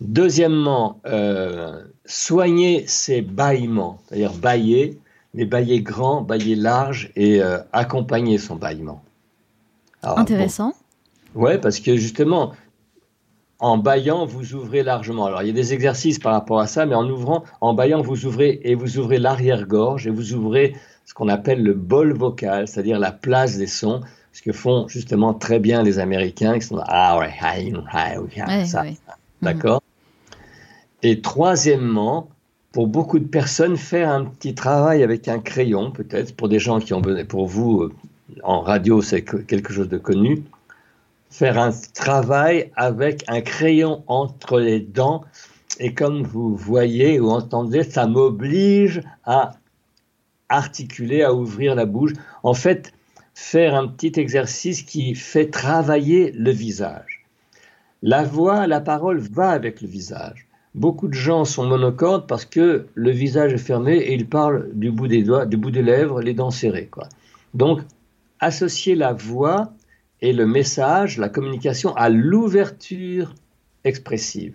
[SPEAKER 2] Deuxièmement, euh, soigner ses bâillements, c'est-à-dire bailler, mais bailler grand, bailler large et euh, accompagner son bâillement.
[SPEAKER 1] Intéressant.
[SPEAKER 2] ouais, parce que justement, en baillant, vous ouvrez largement. Alors, il y a des exercices par rapport à ça, mais en ouvrant, en baillant, vous ouvrez et vous ouvrez l'arrière-gorge et vous ouvrez ce qu'on appelle le bol vocal, c'est-à-dire la place des sons, ce que font justement très bien les Américains qui sont ah ouais, ça, d'accord. Et troisièmement, pour beaucoup de personnes, faire un petit travail avec un crayon, peut-être pour des gens qui ont besoin, pour vous euh, en radio, c'est quelque chose de connu faire un travail avec un crayon entre les dents. Et comme vous voyez ou entendez, ça m'oblige à articuler, à ouvrir la bouche. En fait, faire un petit exercice qui fait travailler le visage. La voix, la parole va avec le visage. Beaucoup de gens sont monocordes parce que le visage est fermé et ils parlent du bout des doigts, du bout des lèvres, les dents serrées. Quoi. Donc, associer la voix et le message, la communication à l'ouverture expressive.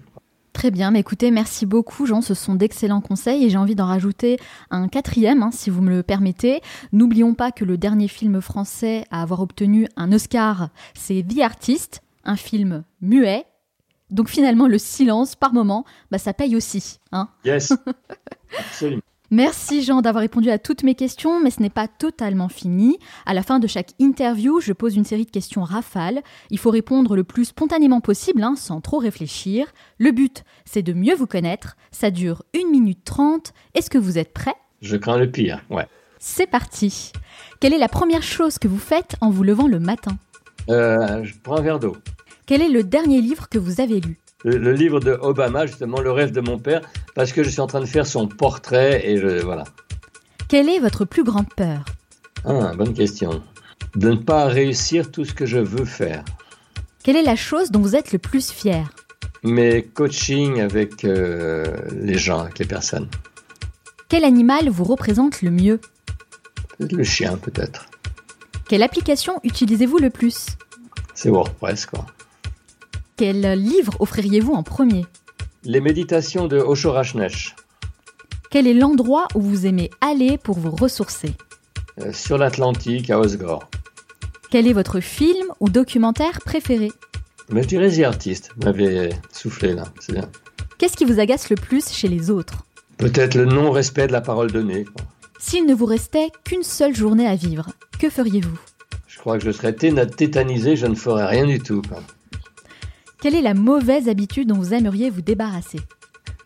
[SPEAKER 1] Très bien, mais écoutez, merci beaucoup Jean, ce sont d'excellents conseils et j'ai envie d'en rajouter un quatrième, hein, si vous me le permettez. N'oublions pas que le dernier film français à avoir obtenu un Oscar, c'est The Artist, un film muet. Donc finalement, le silence, par moment, bah, ça paye aussi. Hein
[SPEAKER 2] yes, absolument.
[SPEAKER 1] Merci Jean d'avoir répondu à toutes mes questions, mais ce n'est pas totalement fini. À la fin de chaque interview, je pose une série de questions rafales. Il faut répondre le plus spontanément possible, hein, sans trop réfléchir. Le but, c'est de mieux vous connaître. Ça dure 1 minute 30. Est-ce que vous êtes prêt
[SPEAKER 2] Je crains le pire, ouais.
[SPEAKER 1] C'est parti. Quelle est la première chose que vous faites en vous levant le matin?
[SPEAKER 2] Euh, Je prends un verre d'eau.
[SPEAKER 1] Quel est le dernier livre que vous avez lu?
[SPEAKER 2] Le, livre de Obama, justement, Le rêve de mon père, parce que je suis en train de faire son portrait et je, voilà.
[SPEAKER 1] Quelle est votre plus grande peur?
[SPEAKER 2] Ah, bonne question. De ne pas réussir tout ce que je veux faire.
[SPEAKER 1] Quelle est la chose dont vous êtes le plus fier?
[SPEAKER 2] Mes coachings avec euh, les gens, avec les personnes.
[SPEAKER 1] Quel animal vous représente le mieux?
[SPEAKER 2] Le chien, peut-être.
[SPEAKER 1] Quelle application utilisez-vous le plus?
[SPEAKER 2] C'est WordPress, quoi.
[SPEAKER 1] Quel livre offririez-vous en premier
[SPEAKER 2] Les méditations de Osho Rajneesh.
[SPEAKER 1] Quel est l'endroit où vous aimez aller pour vous ressourcer
[SPEAKER 2] euh, Sur l'Atlantique, à Osgore.
[SPEAKER 1] Quel est votre film ou documentaire préféré
[SPEAKER 2] Mais je dirais The Artist. Vous m'avez soufflé là, c'est bien.
[SPEAKER 1] Qu'est-ce qui vous agace le plus chez les autres
[SPEAKER 2] Peut-être le non-respect de la parole donnée.
[SPEAKER 1] S'il ne vous restait qu'une seule journée à vivre, que feriez-vous
[SPEAKER 2] je crois que je serais tétanisé, je ne ferais rien du tout.
[SPEAKER 1] Quelle est la mauvaise habitude dont vous aimeriez vous débarrasser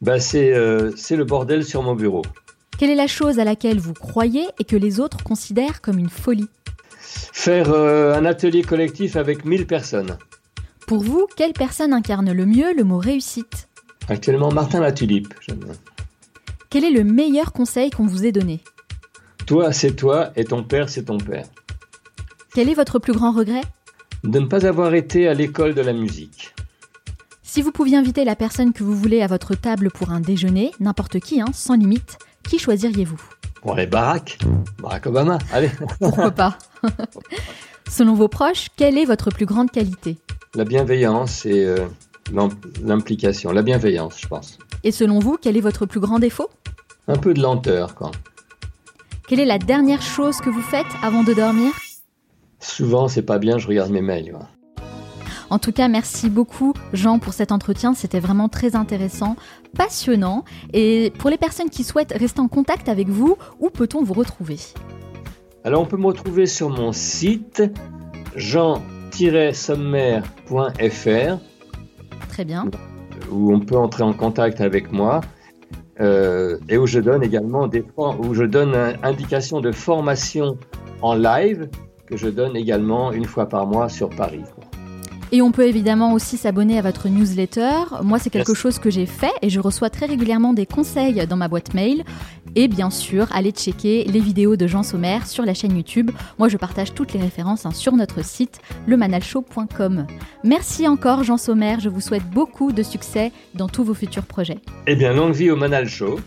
[SPEAKER 2] bah, euh, C'est le bordel sur mon bureau.
[SPEAKER 1] Quelle est la chose à laquelle vous croyez et que les autres considèrent comme une folie
[SPEAKER 2] Faire euh, un atelier collectif avec 1000 personnes.
[SPEAKER 1] Pour vous, quelle personne incarne le mieux le mot réussite
[SPEAKER 2] Actuellement, Martin Latulipe.
[SPEAKER 1] Quel est le meilleur conseil qu'on vous ait donné
[SPEAKER 2] Toi, c'est toi et ton père, c'est ton père.
[SPEAKER 1] Quel est votre plus grand regret
[SPEAKER 2] De ne pas avoir été à l'école de la musique.
[SPEAKER 1] Si vous pouviez inviter la personne que vous voulez à votre table pour un déjeuner, n'importe qui, hein, sans limite, qui choisiriez-vous?
[SPEAKER 2] Pour les Barack. Barack Obama, allez.
[SPEAKER 1] Pourquoi pas? Selon vos proches, quelle est votre plus grande qualité?
[SPEAKER 2] La bienveillance et euh, l'implication. La bienveillance, je pense.
[SPEAKER 1] Et selon vous, quel est votre plus grand défaut?
[SPEAKER 2] Un peu de lenteur, quoi.
[SPEAKER 1] Quelle est la dernière chose que vous faites avant de dormir?
[SPEAKER 2] Souvent, c'est pas bien, je regarde mes mails.
[SPEAKER 1] En tout cas, merci beaucoup Jean pour cet entretien, c'était vraiment très intéressant, passionnant. Et pour les personnes qui souhaitent rester en contact avec vous, où peut-on vous retrouver?
[SPEAKER 2] Alors on peut me retrouver sur mon site jean-sommaire.fr.
[SPEAKER 1] Très bien.
[SPEAKER 2] Où on peut entrer en contact avec moi. Euh, et où je donne également des où je donne indication de formation en live que je donne également une fois par mois sur Paris.
[SPEAKER 1] Et on peut évidemment aussi s'abonner à votre newsletter. Moi, c'est quelque chose que j'ai fait et je reçois très régulièrement des conseils dans ma boîte mail. Et bien sûr, allez checker les vidéos de Jean Sommer sur la chaîne YouTube. Moi, je partage toutes les références hein, sur notre site, lemanalshow.com. Merci encore, Jean Sommer. Je vous souhaite beaucoup de succès dans tous vos futurs projets.
[SPEAKER 2] Eh bien, longue vie au Manal Show.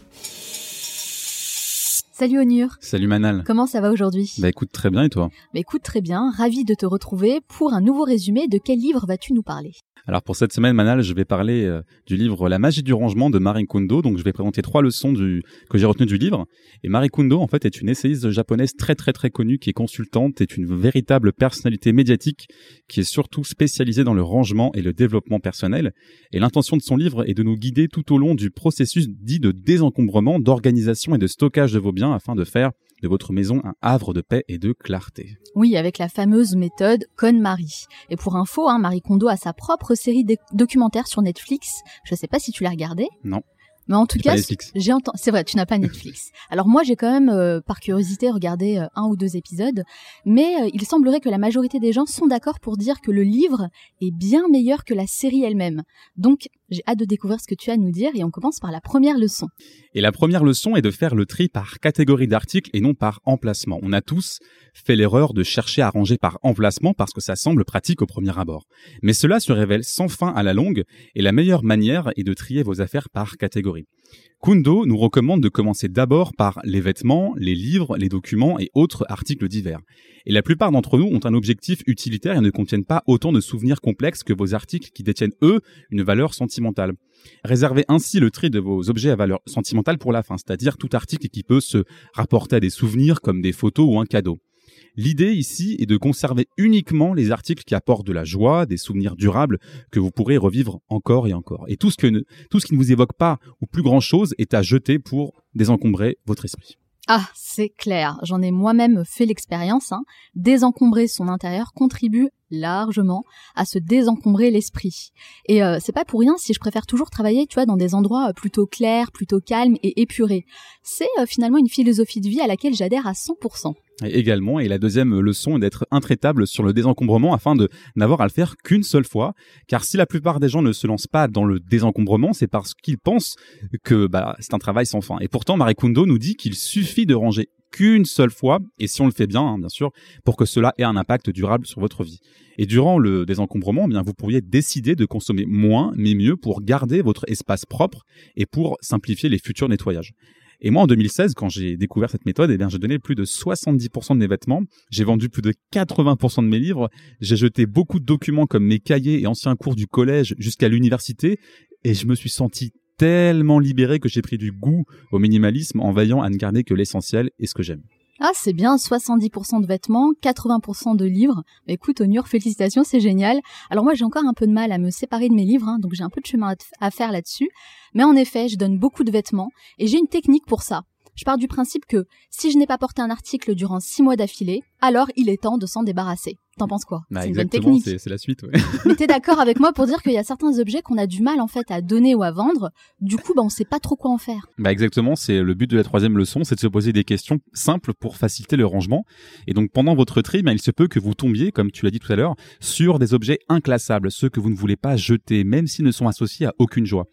[SPEAKER 1] Salut Onur.
[SPEAKER 3] Salut Manal.
[SPEAKER 1] Comment ça va aujourd'hui?
[SPEAKER 3] Bah écoute très bien et toi?
[SPEAKER 1] Bah écoute très bien, ravi de te retrouver pour un nouveau résumé. De quel livre vas-tu nous parler?
[SPEAKER 3] Alors pour cette semaine, Manal, je vais parler euh, du livre La magie du rangement de Marie Kondo. Donc je vais présenter trois leçons du, que j'ai retenues du livre. Et Marie Kondo, en fait, est une essayiste japonaise très très très connue qui est consultante, est une véritable personnalité médiatique qui est surtout spécialisée dans le rangement et le développement personnel. Et l'intention de son livre est de nous guider tout au long du processus dit de désencombrement, d'organisation et de stockage de vos biens afin de faire de votre maison un havre de paix et de clarté.
[SPEAKER 1] Oui, avec la fameuse méthode Con-Marie. Et pour info, hein, Marie Kondo a sa propre série de documentaire sur Netflix. Je ne sais pas si tu l'as regardé.
[SPEAKER 3] Non.
[SPEAKER 1] Mais en tout cas, j'ai entendu. C'est vrai, tu n'as pas Netflix. Alors moi, j'ai quand même, euh, par curiosité, regardé euh, un ou deux épisodes. Mais euh, il semblerait que la majorité des gens sont d'accord pour dire que le livre est bien meilleur que la série elle-même. Donc, j'ai hâte de découvrir ce que tu as à nous dire et on commence par la première leçon.
[SPEAKER 3] Et la première leçon est de faire le tri par catégorie d'articles et non par emplacement. On a tous fait l'erreur de chercher à ranger par emplacement parce que ça semble pratique au premier abord. Mais cela se révèle sans fin à la longue et la meilleure manière est de trier vos affaires par catégorie. Kundo nous recommande de commencer d'abord par les vêtements, les livres, les documents et autres articles divers. Et la plupart d'entre nous ont un objectif utilitaire et ne contiennent pas autant de souvenirs complexes que vos articles qui détiennent, eux, une valeur sentimentale. Réservez ainsi le tri de vos objets à valeur sentimentale pour la fin, c'est-à-dire tout article qui peut se rapporter à des souvenirs comme des photos ou un cadeau. L'idée ici est de conserver uniquement les articles qui apportent de la joie, des souvenirs durables que vous pourrez revivre encore et encore. Et tout ce, que tout ce qui ne vous évoque pas ou plus grand chose est à jeter pour désencombrer votre esprit.
[SPEAKER 1] Ah, c'est clair. J'en ai moi-même fait l'expérience. Hein. Désencombrer son intérieur contribue largement à se désencombrer l'esprit. Et euh, c'est pas pour rien si je préfère toujours travailler, tu vois, dans des endroits euh, plutôt clairs, plutôt calmes et épurés. C'est euh, finalement une philosophie de vie à laquelle j'adhère à 100%.
[SPEAKER 3] Et également, et la deuxième leçon est d'être intraitable sur le désencombrement afin de n'avoir à le faire qu'une seule fois. Car si la plupart des gens ne se lancent pas dans le désencombrement, c'est parce qu'ils pensent que bah, c'est un travail sans fin. Et pourtant, Marie Kondo nous dit qu'il suffit de ranger qu'une seule fois, et si on le fait bien, hein, bien sûr, pour que cela ait un impact durable sur votre vie. Et durant le désencombrement, eh bien, vous pourriez décider de consommer moins, mais mieux pour garder votre espace propre et pour simplifier les futurs nettoyages. Et moi, en 2016, quand j'ai découvert cette méthode, eh bien, j'ai donné plus de 70% de mes vêtements, j'ai vendu plus de 80% de mes livres, j'ai jeté beaucoup de documents comme mes cahiers et anciens cours du collège jusqu'à l'université, et je me suis senti tellement libéré que j'ai pris du goût au minimalisme en veillant à ne garder que l'essentiel et ce que j'aime.
[SPEAKER 1] Ah, c'est bien, 70% de vêtements, 80% de livres. Bah, écoute, Onur, félicitations, c'est génial. Alors moi, j'ai encore un peu de mal à me séparer de mes livres, hein, donc j'ai un peu de chemin à faire là-dessus. Mais en effet, je donne beaucoup de vêtements et j'ai une technique pour ça. Je pars du principe que si je n'ai pas porté un article durant six mois d'affilée, alors il est temps de s'en débarrasser. T'en penses quoi?
[SPEAKER 3] Bah,
[SPEAKER 1] C'est une bonne technique.
[SPEAKER 3] c'est la suite. ouais.
[SPEAKER 1] Mais t'es d'accord avec moi pour dire qu'il y a certains objets qu'on a du mal en fait à donner ou à vendre. Du coup, bah on sait pas trop quoi en faire.
[SPEAKER 3] Bah exactement, c'est le but de la troisième leçon, c'est de se poser des questions simples pour faciliter le rangement. Et donc pendant votre tri, bah, il se peut que vous tombiez, comme tu l'as dit tout à l'heure, sur des objets inclassables, ceux que vous ne voulez pas jeter, même s'ils ne sont associés à aucune joie.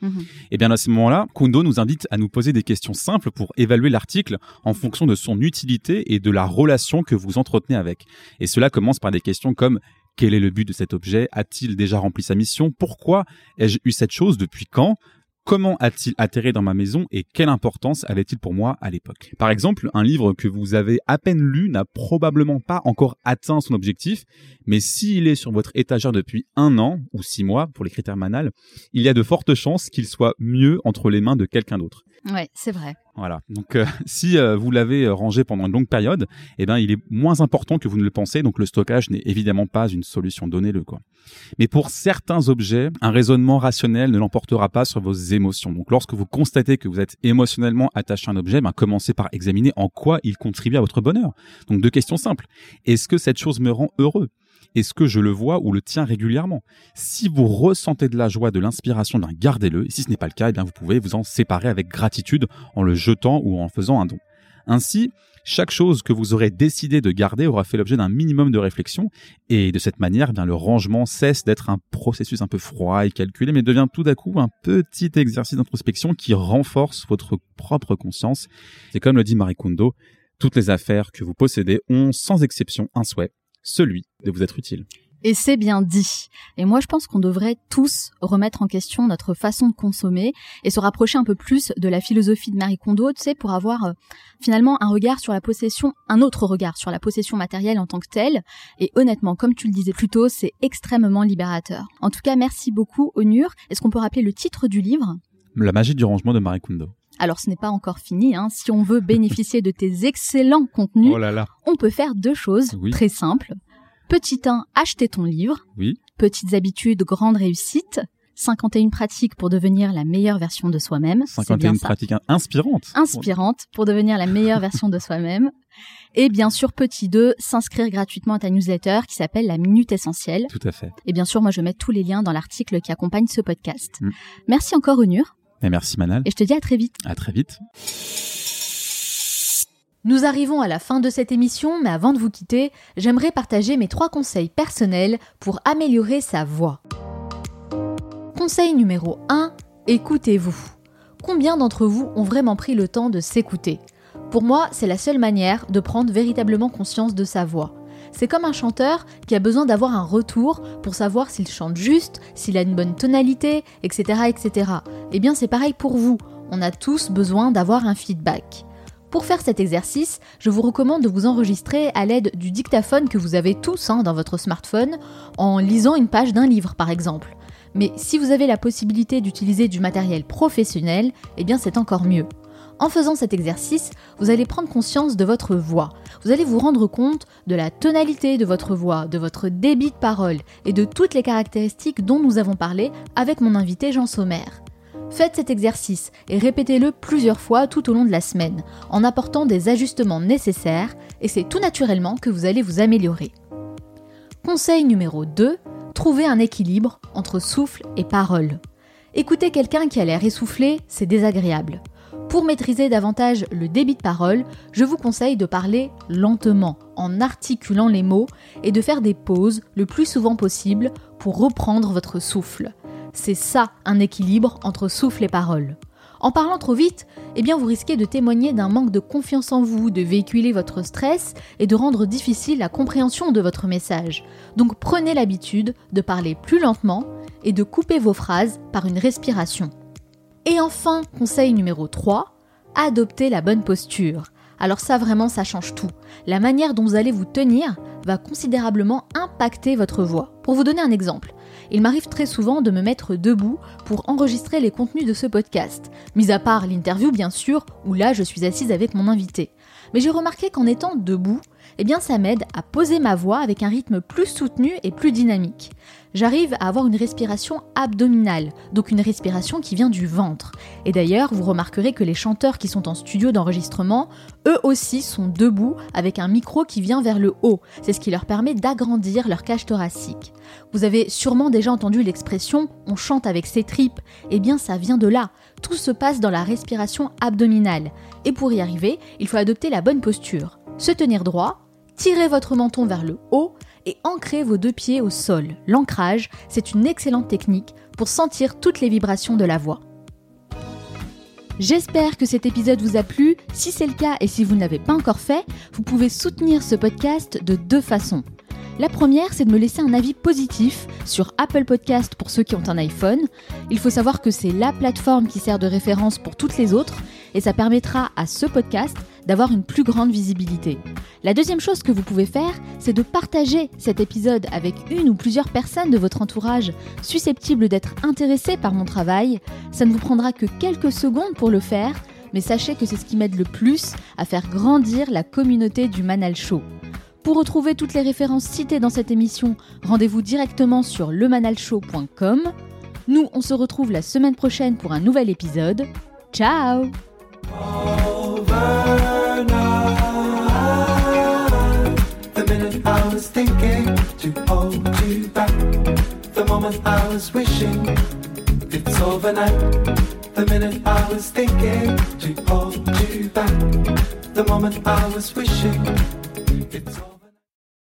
[SPEAKER 3] Et bien à ce moment-là, Kundo nous invite à nous poser des questions simples pour évaluer l'article en fonction de son utilité et de la relation que vous entretenez avec. Et cela commence par des questions comme quel est le but de cet objet? A-t-il déjà rempli sa mission? Pourquoi ai-je eu cette chose? Depuis quand? Comment a-t-il atterri dans ma maison? Et quelle importance avait-il pour moi à l'époque? Par exemple, un livre que vous avez à peine lu n'a probablement pas encore atteint son objectif, mais s'il est sur votre étagère depuis un an ou six mois pour les critères manal, il y a de fortes chances qu'il soit mieux entre les mains de quelqu'un d'autre.
[SPEAKER 1] Ouais, c'est vrai.
[SPEAKER 3] Voilà. Donc, euh, si euh, vous l'avez euh, rangé pendant une longue période, eh ben, il est moins important que vous ne le pensez. Donc, le stockage n'est évidemment pas une solution. Donnez-le, quoi. Mais pour certains objets, un raisonnement rationnel ne l'emportera pas sur vos émotions. Donc, lorsque vous constatez que vous êtes émotionnellement attaché à un objet, ben, commencez par examiner en quoi il contribue à votre bonheur. Donc, deux questions simples. Est-ce que cette chose me rend heureux? Est-ce que je le vois ou le tiens régulièrement Si vous ressentez de la joie, de l'inspiration, ben gardez-le. Et si ce n'est pas le cas, eh bien vous pouvez vous en séparer avec gratitude en le jetant ou en faisant un don. Ainsi, chaque chose que vous aurez décidé de garder aura fait l'objet d'un minimum de réflexion et de cette manière, eh bien le rangement cesse d'être un processus un peu froid et calculé, mais devient tout d'un coup un petit exercice d'introspection qui renforce votre propre conscience. C'est comme le dit Marie Kondo, toutes les affaires que vous possédez ont sans exception un souhait, celui de vous être utile.
[SPEAKER 1] Et c'est bien dit. Et moi, je pense qu'on devrait tous remettre en question notre façon de consommer et se rapprocher un peu plus de la philosophie de Marie Kondo, tu sais, pour avoir euh, finalement un regard sur la possession, un autre regard sur la possession matérielle en tant que telle. Et honnêtement, comme tu le disais plus tôt, c'est extrêmement libérateur. En tout cas, merci beaucoup, Onur. Est-ce qu'on peut rappeler le titre du livre?
[SPEAKER 3] La magie du rangement de Marie Kondo.
[SPEAKER 1] Alors, ce n'est pas encore fini. Hein. Si on veut bénéficier de tes excellents contenus,
[SPEAKER 3] Oh là là.
[SPEAKER 1] on peut faire deux choses
[SPEAKER 3] Oui.
[SPEAKER 1] très simples. Petit 1, acheter ton livre.
[SPEAKER 3] Oui.
[SPEAKER 1] Petites habitudes, grande réussite. 51 pratiques pour devenir la meilleure version de soi-même. C'est
[SPEAKER 3] 51
[SPEAKER 1] bien ça.
[SPEAKER 3] pratiques in- inspirantes.
[SPEAKER 1] Inspirante pour devenir la meilleure version de soi-même. Et bien sûr, petit 2, s'inscrire gratuitement à ta newsletter qui s'appelle la Minute Essentielle.
[SPEAKER 3] Tout à fait.
[SPEAKER 1] Et bien sûr, moi, je mets tous les liens dans l'article qui accompagne ce podcast.
[SPEAKER 3] Mm.
[SPEAKER 1] Merci encore, Onur.
[SPEAKER 3] Et merci Manal.
[SPEAKER 1] Et je te dis à très vite.
[SPEAKER 3] À très vite.
[SPEAKER 1] Nous arrivons à la fin de cette émission, mais avant de vous quitter, j'aimerais partager mes trois conseils personnels pour améliorer sa voix. Conseil numéro 1, écoutez-vous. Combien d'entre vous ont vraiment pris le temps de s'écouter? Pour moi, c'est la seule manière de prendre véritablement conscience de sa voix. C'est comme un chanteur qui a besoin d'avoir un retour pour savoir s'il chante juste, s'il a une bonne tonalité, etc. etc. Eh bien c'est pareil pour vous, on a tous besoin d'avoir un feedback. Pour faire cet exercice, je vous recommande de vous enregistrer à l'aide du dictaphone que vous avez tous hein, dans votre smartphone, en lisant une page d'un livre par exemple. Mais si vous avez la possibilité d'utiliser du matériel professionnel, eh bien c'est encore mieux. En faisant cet exercice, vous allez prendre conscience de votre voix. Vous allez vous rendre compte de la tonalité de votre voix, de votre débit de parole et de toutes les caractéristiques dont nous avons parlé avec mon invité Jean Sommer. Faites cet exercice et répétez-le plusieurs fois tout au long de la semaine, en apportant des ajustements nécessaires, et c'est tout naturellement que vous allez vous améliorer. Conseil numéro 2, trouvez un équilibre entre souffle et parole. Écouter quelqu'un qui a l'air essoufflé, c'est désagréable. Pour maîtriser davantage le débit de parole, je vous conseille de parler lentement, en articulant les mots, et de faire des pauses le plus souvent possible pour reprendre votre souffle. C'est ça un équilibre entre souffle et parole. En parlant trop vite, eh bien vous risquez de témoigner d'un manque de confiance en vous, de véhiculer votre stress et de rendre difficile la compréhension de votre message. Donc prenez l'habitude de parler plus lentement et de couper vos phrases par une respiration. Et enfin, conseil numéro 3, adoptez la bonne posture. Alors ça vraiment ça change tout. La manière dont vous allez vous tenir va considérablement impacter votre voix. Pour vous donner un exemple, il m'arrive très souvent de me mettre debout pour enregistrer les contenus de ce podcast, mis à part l'interview bien sûr, où là je suis assise avec mon invité. Mais j'ai remarqué qu'en étant debout, eh bien ça m'aide à poser ma voix avec un rythme plus soutenu et plus dynamique. J'arrive à avoir une respiration abdominale, donc une respiration qui vient du ventre. Et d'ailleurs, vous remarquerez que les chanteurs qui sont en studio d'enregistrement, eux aussi sont debout avec un micro qui vient vers le haut. C'est ce qui leur permet d'agrandir leur cage thoracique. Vous avez sûrement déjà entendu l'expression on chante avec ses tripes. Eh bien, ça vient de là. Tout se passe dans la respiration abdominale. Et pour y arriver, il faut adopter la bonne posture. Se tenir droit, tirez votre menton vers le haut et ancrez vos deux pieds au sol. L'ancrage, c'est une excellente technique pour sentir toutes les vibrations de la voix. J'espère que cet épisode vous a plu. Si c'est le cas et si vous ne l'avez pas encore fait, vous pouvez soutenir ce podcast de deux façons. La première, c'est de me laisser un avis positif sur Apple Podcast pour ceux qui ont un iPhone. Il faut savoir que c'est la plateforme qui sert de référence pour toutes les autres et ça permettra à ce podcast d'avoir une plus grande visibilité. La deuxième chose que vous pouvez faire, c'est de partager cet épisode avec une ou plusieurs personnes de votre entourage susceptibles d'être intéressées par mon travail. Ça ne vous prendra que quelques secondes pour le faire, mais sachez que c'est ce qui m'aide le plus à faire grandir la communauté du Manal Show. Pour retrouver toutes les références citées dans cette émission, rendez-vous directement sur lemanalshow.com. Nous, on se retrouve la semaine prochaine pour un nouvel épisode. Ciao
[SPEAKER 4] The minute I was thinking. The moment I was wishing